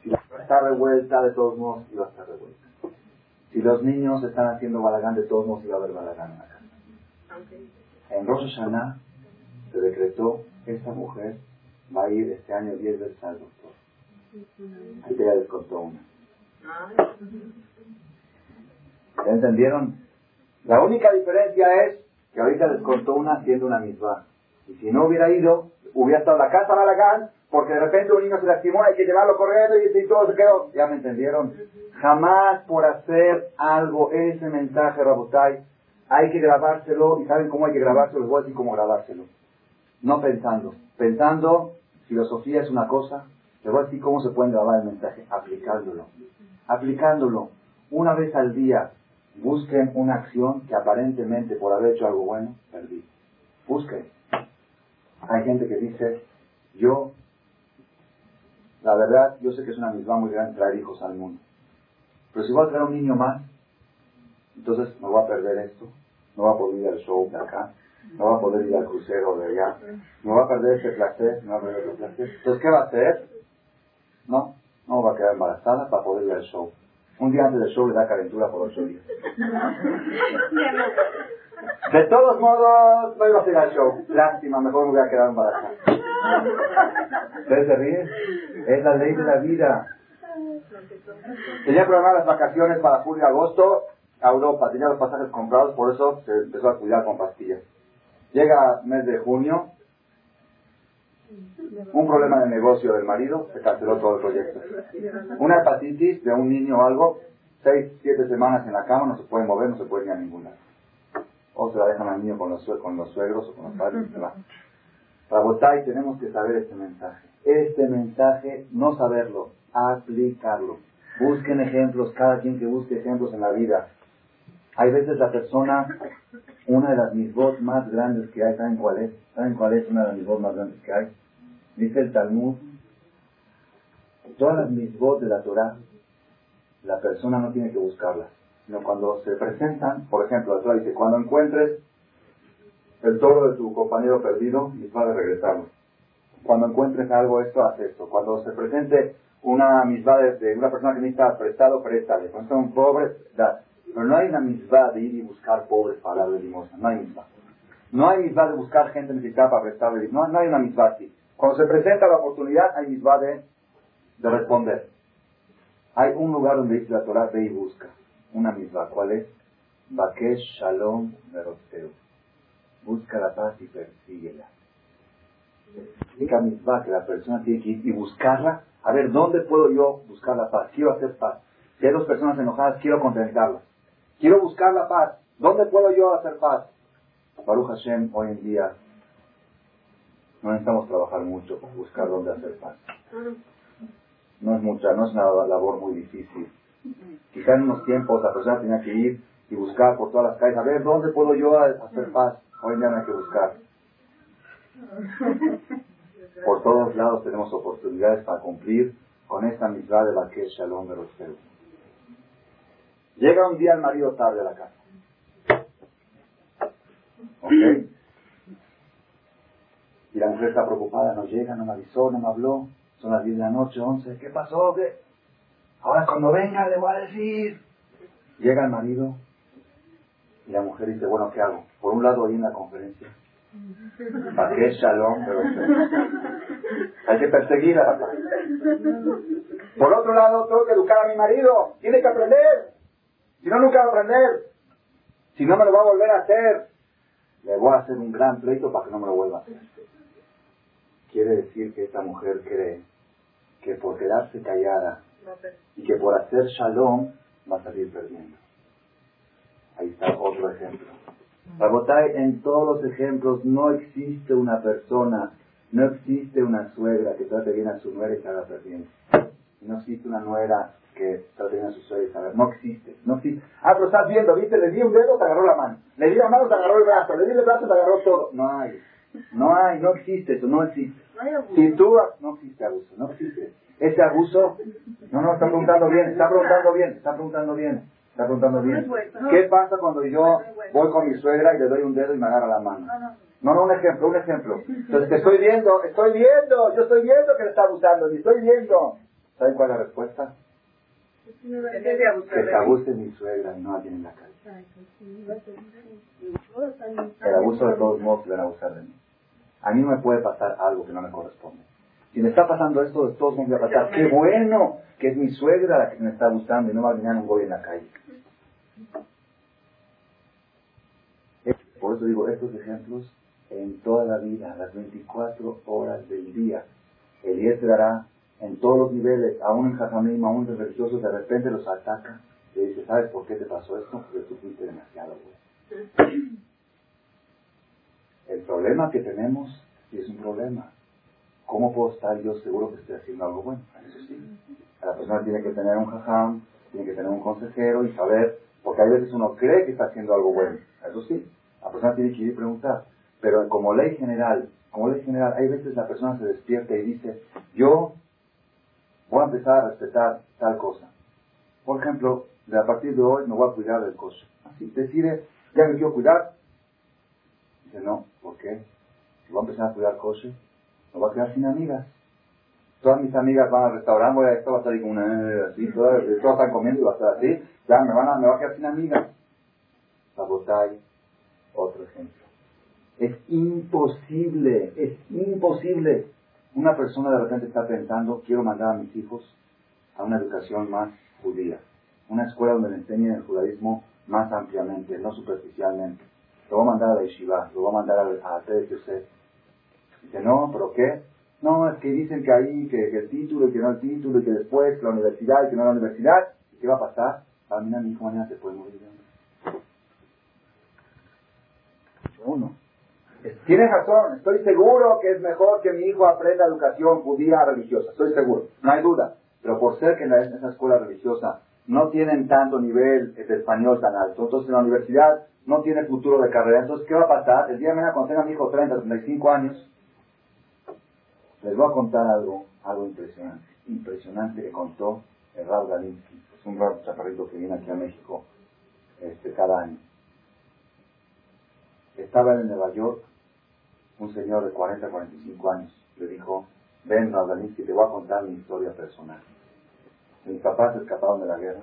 Si la casa está revuelta, de todos modos iba a estar revuelta. Si los niños están haciendo balagán, de todos modos iba a haber balagán en la casa. En Rosh Hashanah se decretó, esta mujer va a ir este año 10 veces al doctor. Te ya descontó una. ¿Ya entendieron? La única diferencia es que ahorita descontó una haciendo una misma. Y si no hubiera ido, hubiera estado la casa balagán porque de repente un niño se lastimó, hay que llevarlo corriendo y, todo se quedó. ¿Ya me entendieron? Jamás por hacer algo, ese mensaje, Rabotai, hay que grabárselo. ¿Y saben cómo hay que grabárselo? Les voy a decir cómo grabárselo. No pensando. Pensando, filosofía es una cosa. Les voy a decir cómo se puede grabar el mensaje. Aplicándolo. Aplicándolo. Una vez al día, busquen una acción que aparentemente por haber hecho algo bueno, perdí. Busquen. Hay gente que dice, yo la verdad, yo sé que es una misma muy grande traer hijos al mundo. Pero si voy a traer un niño más, entonces me voy a perder esto, no voy a poder ir al show de acá, no voy a poder ir al crucero de allá, me voy a perder ese placer, no voy a perder ese placer. Entonces, ¿qué va a hacer? No, no va a quedar embarazada para poder ir al show. Un día antes del show le da calentura por ocho días. De todos modos, no iba a ir al show. Lástima, mejor me voy a quedar embarazada. ¿Ustedes se ríen? Es la ley de la vida. Tenía programadas las vacaciones para julio y agosto a Europa. Tenía los pasajes comprados, por eso se empezó a cuidar con pastillas. Llega mes de junio, un problema de negocio del marido, se canceló todo el proyecto. Una hepatitis de un niño o algo, seis, siete semanas en la cama, no se puede mover, no se puede ir a ninguna. O se la dejan al niño con los, con los suegros o con los padres y se va. Rabotay, tenemos que saber este mensaje. Este mensaje, no saberlo, aplicarlo. Busquen ejemplos, cada quien que busque ejemplos en la vida. Hay veces la persona, una de las misbot más grandes que hay, ¿saben cuál es? ¿Saben cuál es una de las misbot más grandes que hay? Dice el Talmud, todas las misbot de la Torah, la persona no tiene que buscarlas, sino cuando se presentan, por ejemplo, la Torah dice, cuando encuentres el toro de tu compañero perdido, va a regresarlo. Cuando encuentres algo, esto, haz esto. Cuando se presente una misma de, una persona que necesita prestado, préstale. Cuando son pobres, da. Pero no hay una misma de ir y buscar pobres para darle limosna. No hay misma. No hay misma de buscar gente necesitada para prestarle no, no hay una misma así. Cuando se presenta la oportunidad, hay misma de, de responder. Hay un lugar donde dice la Torah, ve y busca. Una misma. ¿Cuál es? Bakesh Shalom Meroteu busca la paz y persíguela. Significa misma que la persona tiene que ir y buscarla. A ver, ¿dónde puedo yo buscar la paz? Quiero hacer paz. Si hay dos personas enojadas, quiero contentarlas. Quiero buscar la paz. ¿Dónde puedo yo hacer paz? Baruch Hashem, hoy en día no necesitamos trabajar mucho para buscar dónde hacer paz. No es mucha, no es una labor muy difícil. Quizá en unos tiempos la persona tenía que ir y buscar por todas las calles, a ver, ¿dónde puedo yo hacer paz? Hoy ya no hay que buscar. Por todos lados tenemos oportunidades para cumplir con esta misma de la que es Shalom de los Llega un día el marido tarde a la casa. ¿Ok? Y la mujer está preocupada, no llega, no me avisó, no me habló. Son las 10 de la noche, 11. ¿Qué pasó? ¿Qué? Ahora cuando venga le voy a decir. Llega el marido, y la mujer dice, bueno, ¿qué hago? Por un lado, ahí en la conferencia, ¿para qué shalom? Hay que perseguir a la paz. Por otro lado, tengo que educar a mi marido, tiene que aprender. Si no, nunca va a aprender. Si no, me lo va a volver a hacer. Le voy a hacer un gran pleito para que no me lo vuelva a hacer. Quiere decir que esta mujer cree que por quedarse callada y que por hacer shalom va a salir perdiendo. Ahí está otro ejemplo. Rabotay, en todos los ejemplos no existe una persona, no existe una suegra que trate bien a su nuera y se haga perdiendo. No existe una nuera que trate bien a su suegra y se haga No existe, no existe. Ah, pero estás viendo, viste, le di un dedo, te agarró la mano. Le di la mano, te agarró el brazo. Le di el brazo, te agarró todo. No hay. No hay, no existe eso, no existe. Si tú, no existe abuso, no existe. Ese abuso, no, no, está preguntando bien, está preguntando bien, está preguntando bien. Está preguntando bien. ¿Qué pasa cuando yo voy con mi suegra y le doy un dedo y me agarra la mano? No, no, un ejemplo, un ejemplo. Entonces te estoy viendo, estoy viendo, yo estoy viendo que le está abusando, y estoy viendo. ¿Saben cuál es la respuesta? Que se abuse mi suegra y no alguien en la calle. El abuso de todos modos a abusar de mí. A mí me puede pasar algo que no me corresponde. Si me está pasando esto, de todos modos va a pasar. ¡Qué bueno! Que es mi suegra la que me está abusando y no va a venir un boy en la calle. Por eso digo, estos ejemplos en toda la vida, las 24 horas del día, el se dará en todos los niveles, aún en Jajamim, aún en religiosos, de repente los ataca y dice, ¿sabes por qué te pasó esto? Porque tú fuiste demasiado bueno. El problema que tenemos es un problema. ¿Cómo puedo estar yo seguro que estoy haciendo algo bueno? Eso sí. La persona tiene que tener un jajam, tiene que tener un consejero y saber, porque hay veces uno cree que está haciendo algo bueno. Eso sí. La persona tiene que ir y preguntar. Pero como ley general, como ley general, hay veces la persona se despierta y dice, yo voy a empezar a respetar tal cosa. Por ejemplo, de a partir de hoy me voy a cuidar del coche. Así, decide, ya me quiero cuidar. Dice, no, ¿por qué? Si voy a empezar a cuidar coche, me voy a quedar sin amigas. Todas mis amigas van al restaurante, voy a estar, va a estar como una, así, todas, todas están comiendo y va a estar así. Ya me van a, me voy a quedar sin amigas. Sabotay, otro ejemplo. Es imposible, es imposible. Una persona de repente está pensando, quiero mandar a mis hijos a una educación más judía, una escuela donde le enseñen el judaísmo más ampliamente, no superficialmente. Lo voy a mandar a la yeshiva, lo voy a mandar a, a Dice, no, ¿pero qué? No, es que dicen que ahí, que, el título y que no el título y que después la universidad y que no la universidad. ¿Qué va a pasar? Ah, mí, mi hijo mañana se puede morir Uno. Tienes razón, estoy seguro que es mejor que mi hijo aprenda educación judía religiosa, estoy seguro, no hay duda. Pero por ser que en esa escuela religiosa no tienen tanto nivel de español tan alto, entonces en la universidad no tiene futuro de carrera, entonces ¿qué va a pasar? El día de mañana cuando tenga mi hijo 30, 35 años, les voy a contar algo, algo impresionante, impresionante que contó el Rab Galinsky, es un Rab chaparrito que viene aquí a México este, cada año. Estaba en Nueva York un señor de 40, 45 años. Le dijo, ven Galinsky, te voy a contar mi historia personal. Mis papás escaparon de la guerra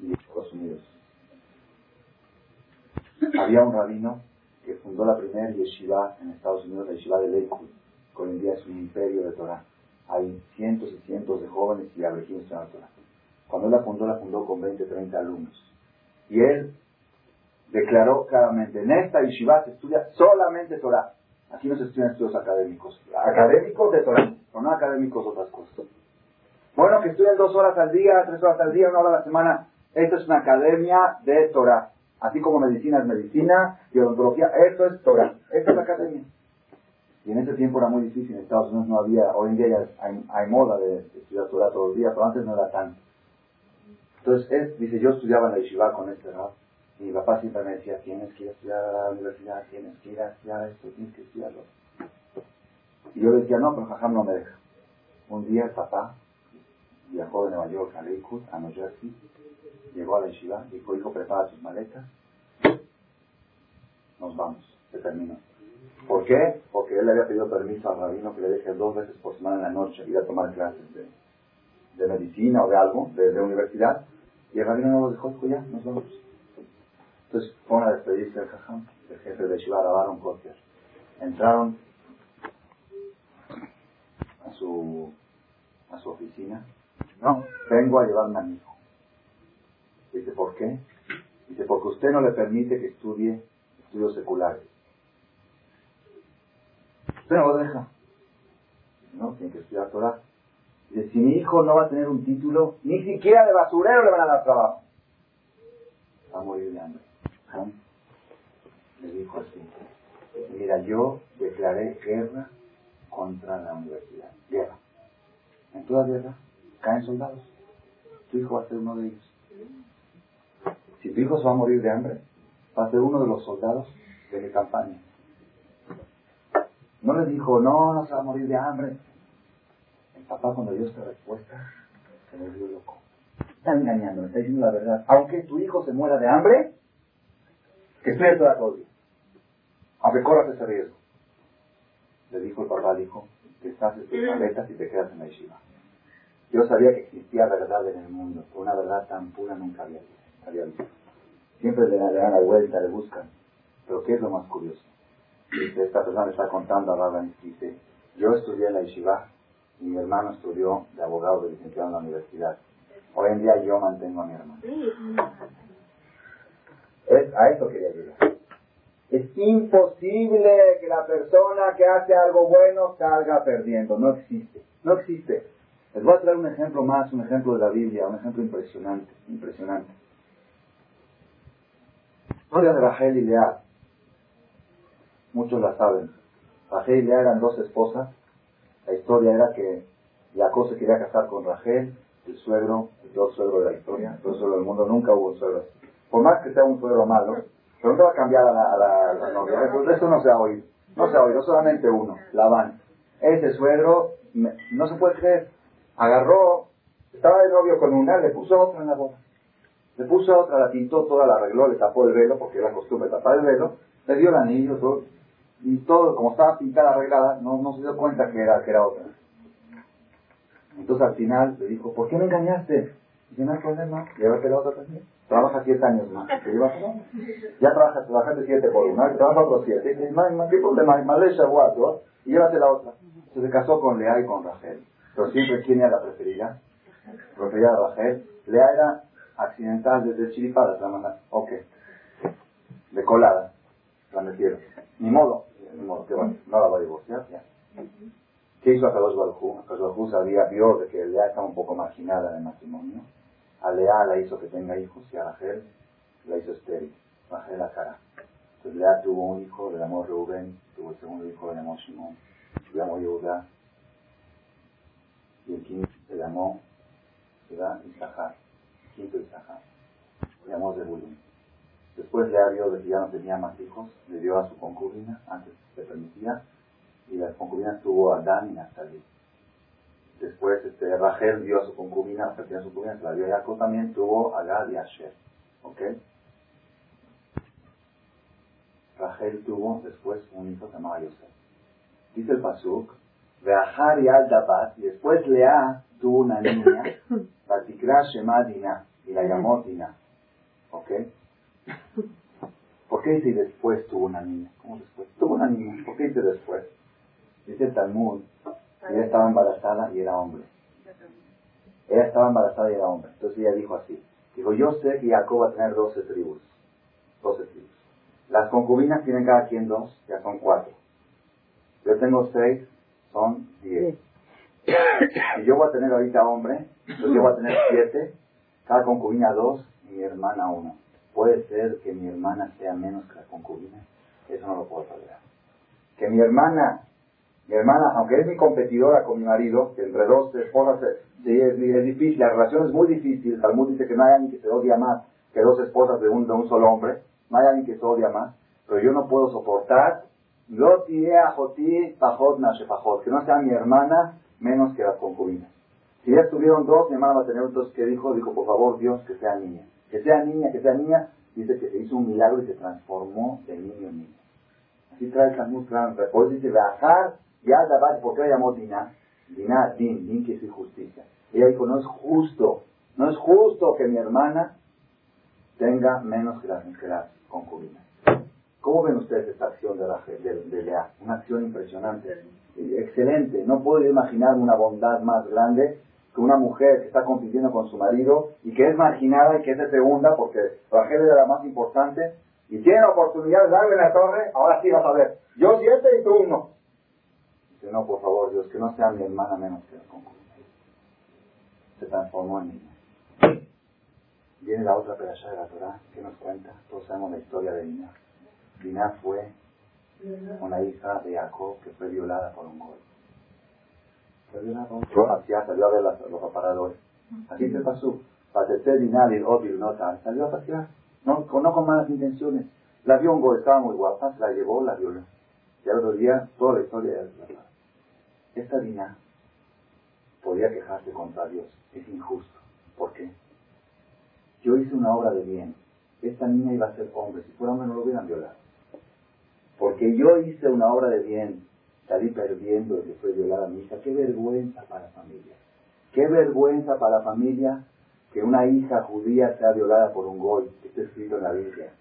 y Estados Unidos. Había un rabino que fundó la primera yeshiva en Estados Unidos, la yeshiva de Lakewood, que hoy en día es un imperio de Torah. Hay cientos y cientos de jóvenes y abrejinos en la Torah. Cuando él la fundó, la fundó con 20, 30 alumnos. Y él declaró claramente, en esta yeshiva se estudia solamente Torah. Aquí no se estudian estudios académicos. Académicos de Torah, o no académicos otras cosas. Bueno, que estudien dos horas al día, tres horas al día, una hora a la semana. Esto es una academia de Torah. Así como medicina es medicina y odontología, esto es Torah, esto es la academia. Y en ese tiempo era muy difícil, en Estados Unidos no había, hoy en día ya hay, moda de, estudiar Torah todos los días, pero antes no era tanto. Entonces él dice, yo estudiaba en la yeshiva con este rab, y mi papá siempre me decía, tienes que ir a estudiar a la universidad, tienes que ir a estudiar esto, tienes que estudiarlo. Y yo le decía, no, pero Jajam no me deja. Un día el papá viajó de Nueva York a Lakewood, a New Jersey, llegó a la yeshiva, dijo, hijo, prepara tus maletas, nos vamos, se terminó. ¿Por qué? Porque él le había pedido permiso al rabino que le deje dos veces por semana en la noche ir a tomar clases de, de medicina o de algo, de, universidad, y el rabino no lo dejó, dijo, ya, nos vamos. Entonces fueron a despedirse del jajam, el jefe de Shiva Baron Kotler. Entraron a su, a su oficina. No, vengo a llevarme a mi hijo. Dice, ¿por qué? Dice, porque usted no le permite que estudie estudios seculares. Usted no lo deja. No, tiene que estudiar Torah. Dice, si mi hijo no va a tener un título, ni siquiera de basurero le van a dar trabajo. Va a morir de hambre. Le dijo así. Mira, yo declaré guerra contra la universidad. Guerra. En toda guerra caen soldados. Tu hijo va a ser uno de ellos. Si tu hijo se va a morir de hambre, va a ser uno de los soldados de mi campaña. No le dijo, no, no se va a morir de hambre. El papá cuando dio esta respuesta se volvió loco. Está engañando, está diciendo la verdad. Aunque tu hijo se muera de hambre, que todo día. Aunque corras ese riesgo. Le dijo el papá, dijo, que estás en tus maletas y te quedas en la yeshiva. Yo sabía que existía verdad en el mundo, una verdad tan pura nunca había, visto. Siempre le, dan la vuelta, le buscan. Pero ¿qué es lo más curioso? esta persona le está contando a Rabban, dice, yo estudié en la yeshiva y mi hermano estudió de abogado de licenciado en la universidad. Hoy en día yo mantengo a mi hermano. Es, a eso quería llegar. Es imposible que la persona que hace algo bueno salga perdiendo. No existe. No existe. Les voy a traer un ejemplo más, un ejemplo de la Biblia, un ejemplo impresionante. Impresionante. Historia de Rachel y Lea. Muchos la saben. Rachel y Lea eran dos esposas. La historia era que Jacob se quería casar con Rachel, el suegro, el peor suegro de la historia, el peor suegro del mundo. Nunca hubo un suegro Por más que sea un suegro malo, pero no te va a cambiar a la, novia. Eso, no se ha oído. No se ha oído, solamente uno, Labán. Ese suegro, no se puede creer. Agarró, estaba de novio con una, le puso otra en la boda. Le puso otra, la pintó toda, la arregló, le tapó el velo, porque era costumbre tapar el velo, le dio el anillo, todo, y todo, como estaba pintada, arreglada, no, no se dio cuenta que era, que era otra. Entonces al final le dijo, ¿por qué me engañaste? Dice, no hay problema, llévate la otra también. Trabaja siete años más. ¿Te llevas Ya trabajas, trabajaste siete por una, trabaja otros siete. Dice, ¿qué problema? Malesha guato, y llévate la otra. Se casó con Lea y con Rachel. Pero siempre, ¿quién era la preferida? Preferida de Rachel. Lea era accidental desde chiripada, la mandaron. Ok. De colada. La metieron. Ni modo. Ni modo, que bueno, no la va a divorciar, ya. ¿Qué hizo Akadosh Baruj Akadosh sabía, vio de que Lea estaba un poco marginada en el matrimonio a Lea la hizo que tenga hijos y a Rachel la hizo estéril. Rachel la cara. Entonces Lea tuvo un hijo, le llamó Rubén, tuvo el segundo hijo, le llamó Shimon, le llamó Yehuda, y el quinto se llamó ¿verdad? Isahar, quinto Isahar, le llamó Zebulun. Después Lea vio que ya no tenía más hijos, le dio a su concubina, antes se permitía, y las concubinas tuvo a Dan y Naftali. Después este, Rachel dio a su concubina, a su concubina, se la dio a Jacob también, tuvo a Gad y a Asher. ¿Ok? Rachel tuvo después un hijo llamado Yosef. Dice el Pasuk, Veahar y al y después Lea tuvo una niña, Batikra Shema y la llamó Dina. ¿Ok? ¿Por qué dice después tuvo una niña? ¿Cómo después? Tuvo una niña. ¿Por qué dice después? Dice el Talmud ella estaba embarazada y era hombre. Ella estaba embarazada y era hombre. Entonces ella dijo así. Dijo, yo sé que Jacob va a tener 12 tribus. 12 tribus. Las concubinas tienen cada quien dos, ya son cuatro. Yo tengo seis, son diez. Y yo voy a tener ahorita hombre, entonces yo voy a tener siete, cada concubina dos y mi hermana uno. ¿Puede ser que mi hermana sea menos que la concubina? Eso no lo puedo tolerar. Que mi hermana mi hermana, aunque es mi competidora con mi marido, entre dos esposas es, difícil, la relación es muy difícil. Talmud dice que no hay alguien que se odia más que dos esposas de un, de un solo hombre. No hay alguien que se odia más. Pero yo no puedo soportar que no sea mi hermana menos que las concubinas. Si ya estuvieron dos, mi hermana va a tener entonces que dijo, dijo, por favor Dios, que sea niña. Que sea niña, que sea niña. Dice que se hizo un milagro y se transformó de niño en niña. Así trae el Talmud claro. Por dice, bajar ya ¿por qué la llamó Dina? Dina, Din, Din que es justicia. Ella dijo, no es justo, no es justo que mi hermana tenga menos que las, que concubinas. ¿Cómo ven ustedes esta acción de, la, de, Lea? Una acción impresionante, excelente. No puedo imaginarme una bondad más grande que una mujer que está compitiendo con su marido y que es marginada y que es de segunda, porque Rachel era la más importante, y tiene la oportunidad de darle la torre, ahora sí vas a ver. Yo siete y tú no. Dice, no, por favor, Dios, que no sea mi hermana menos que la concubina. Se transformó en niña. Viene la otra pedazada de la Torah que nos cuenta, todos sabemos la historia de Dina. Dina fue una hija de Jacob que fue violada por un gol. Fue violada por un gol. salió a ver los aparadores. Así se pasó. Patecer Dina Obil Nota. Salió a pasear. No, no con malas intenciones. La vio un gol, estaba muy guapa, se la llevó, la violó. Y al otro día, toda la historia de la Esta Dina podía quejarse contra Dios. Es injusto. ¿Por qué? Yo hice una obra de bien. Esta niña iba a ser hombre. Si fuera hombre no lo hubieran violado. Porque yo hice una obra de bien. Salí perdiendo el que fue violada mi hija. Qué vergüenza para la familia. Qué vergüenza para la familia que una hija judía sea violada por un gol. Está escrito en la Biblia.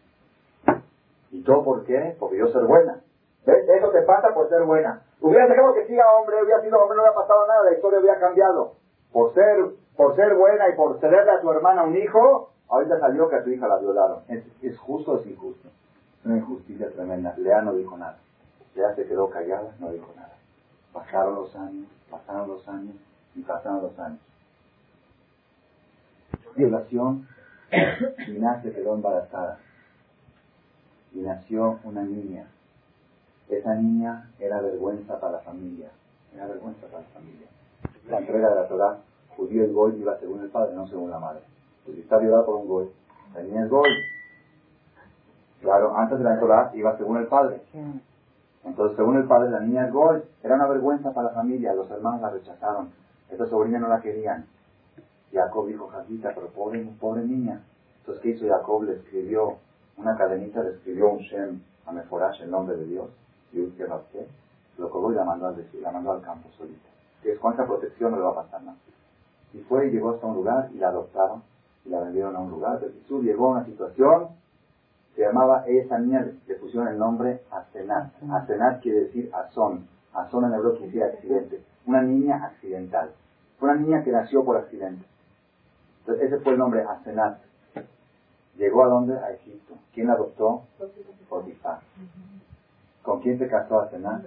¿Y todo por qué? Porque yo ser buena. Eso te pasa por ser buena. Hubiera dejado que siga hombre, hubiera sido hombre, no hubiera pasado nada, la historia hubiera cambiado. Por ser, por ser buena y por cederle a tu hermana un hijo, Ahorita salió que a tu hija la violaron. ¿Es, justo o es injusto? Una injusticia tremenda. Lea no dijo nada. Lea se quedó callada, no dijo nada. Pasaron los años, pasaron los años y pasaron los años. Violación, y se quedó embarazada. Y nació una niña. Esa niña era vergüenza para la familia. Era vergüenza para la familia. La entrega de la Torah, judío y goy iba según el padre, no según la madre. Pues si está violada por un gol, la niña es gol. Claro, antes de la Torah iba según el padre. Entonces, según el padre, la niña es gol. Era una vergüenza para la familia. Los hermanos la rechazaron. Esta sobrina no la querían. Jacob dijo, Jajita, pero pobre, pobre niña. Entonces, ¿qué hizo Jacob? Le escribió una cadenita, le escribió un Shem a Meforash, el nombre de Dios. Y usted qué. Lo colgó y la mandó al, la mandó al campo solita. Que es esa protección no le va a pasar nada. Y fue y llegó hasta un lugar y la adoptaron y la vendieron a un lugar. Pero Jesús llegó a una situación, se llamaba, esa niña le pusieron el nombre Asenat. Asenat quiere decir Azón. Azón en hebreo quiere decir accidente. Una niña accidental. Fue una niña que nació por accidente. Entonces ese fue el nombre Asenat. Llegó a dónde? A Egipto. ¿Quién la adoptó? Potifar. ¿Con quién se casó Asenat?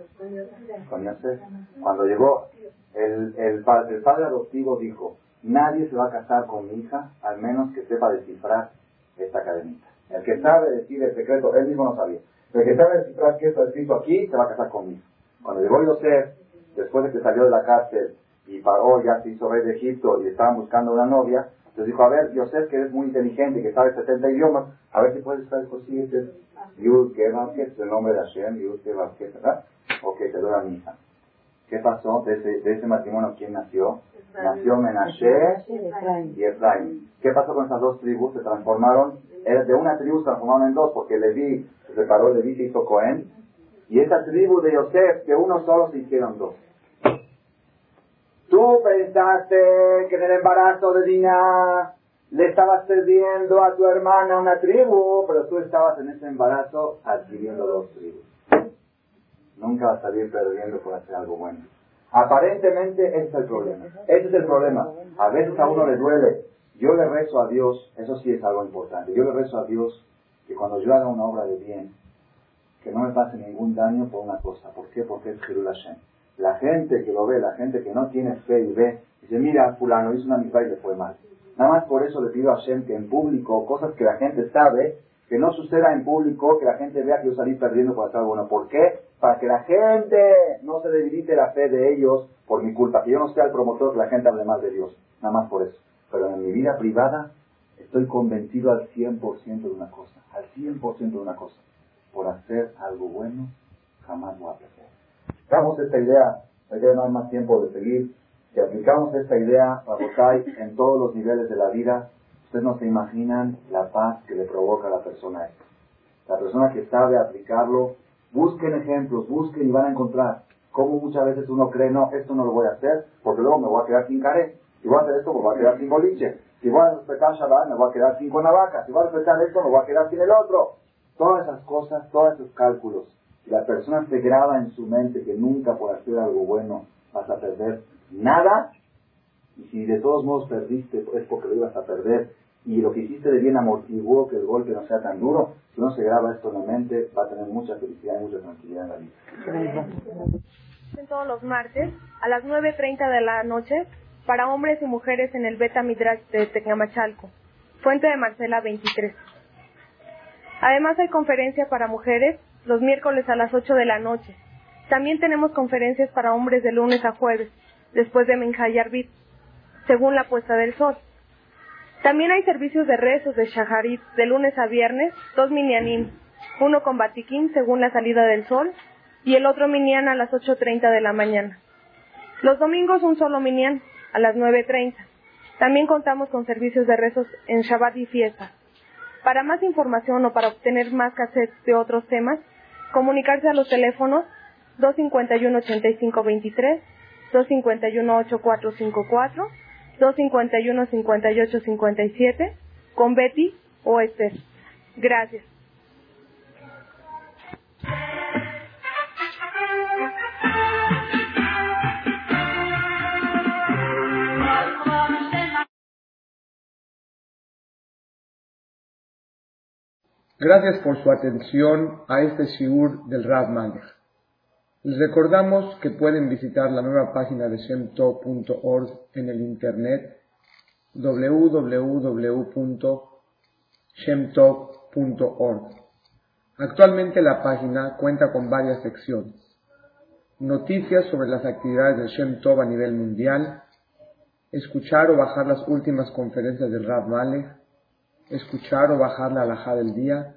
Con Yosef. Cuando llegó, el, el, padre adoptivo dijo, nadie se va a casar con mi hija al menos que sepa descifrar esta cadenita. El que sabe decir el secreto, él mismo no sabía. El que sabe descifrar qué está escrito aquí, se va a casar conmigo. Cuando llegó Yosef, después de que salió de la cárcel y pagó, ya se hizo rey de Egipto y estaban buscando una novia, entonces dijo, a ver, Yosef, que eres muy inteligente, que sabe 70 idiomas, a ver si puedes estar consciente. Yud es el nombre de Hashem, Yud ¿verdad? Ok, te doy a mi hija. ¿Qué pasó? De ese, de ese matrimonio, ¿quién nació? Nació Menashe y Efraín. ¿Qué pasó con esas dos tribus? Se transformaron, de una tribu se transformaron en dos, porque Leví se separó, Leví se hizo Cohen, y esa tribu de Yosef, que uno solo se hicieron dos. Tú pensaste que en el embarazo de Dina le estabas cediendo a tu hermana una tribu, pero tú estabas en ese embarazo adquiriendo dos tribus. Nunca vas a salir perdiendo por hacer algo bueno. Aparentemente ese es el problema. Ese es el problema. A veces a uno le duele. Yo le rezo a Dios, eso sí es algo importante. Yo le rezo a Dios que cuando yo haga una obra de bien, que no me pase ningún daño por una cosa. ¿Por qué? Porque es Jirul Hashem. La gente que lo ve, la gente que no tiene fe y ve, dice, mira, fulano hizo una mitad y le fue mal. Nada más por eso le pido a Hashem que en público, cosas que la gente sabe, que no suceda en público, que la gente vea que yo salí perdiendo por algo bueno. ¿Por qué? Para que la gente no se debilite la fe de ellos por mi culpa, que yo no sea el promotor que la gente hable más de Dios. Nada más por eso. Pero en mi vida privada estoy convencido al 100% de una cosa, al 100% de una cosa. Por hacer algo bueno, jamás voy a perder. Damos esta idea, que no hay más tiempo de seguir, si aplicamos esta idea, Rabotai, en todos los niveles de la vida, Ustedes no se imaginan la paz que le provoca a la persona esto. La persona que sabe aplicarlo, busquen ejemplos, busquen y van a encontrar cómo muchas veces uno cree, no, esto no lo voy a hacer, porque luego me voy a quedar sin caré. Si voy a hacer esto, me voy a quedar sin boliche. Si voy a respetar Shabbat, me voy a quedar sin Cuernavaca. Si voy a respetar esto, me voy a quedar sin el otro. Todas esas cosas, todos esos cálculos. Si la persona se graba en su mente que nunca por hacer algo bueno vas a perder nada, Y si de todos modos perdiste, es porque lo ibas a perder. Y lo que hiciste de bien amortiguó que el golpe no sea tan duro. Si uno se graba esto en la mente, va a tener mucha felicidad y mucha tranquilidad en la vida. Todos los martes a las 9.30 de la noche para hombres y mujeres en el Beta Midrash de Tecamachalco, Fuente de Marcela 23. Además hay conferencia para mujeres los miércoles a las 8 de la noche. También tenemos conferencias para hombres de lunes a jueves, después de Minhayarbit, según la puesta del sol. También hay servicios de rezos de Shaharit de lunes a viernes, dos minyanim, uno con batiquín según la salida del sol y el otro minyan a las 8.30 de la mañana. Los domingos un solo minyan a las 9.30. También contamos con servicios de rezos en Shabbat y fiesta. Para más información o para obtener más cassettes de otros temas, comunicarse a los teléfonos 251-8523, 251-8454, 251-5857, con Betty o Esther. Gracias. Gracias por su atención a este shiur del Rav. Les recordamos que pueden visitar la nueva página de shemtov.org en el internet www.shemtov.org. Actualmente la página cuenta con varias secciones. Noticias sobre las actividades de Shem a nivel mundial, escuchar o bajar las últimas conferencias del Rav Malech, escuchar o bajar la alhaja del día,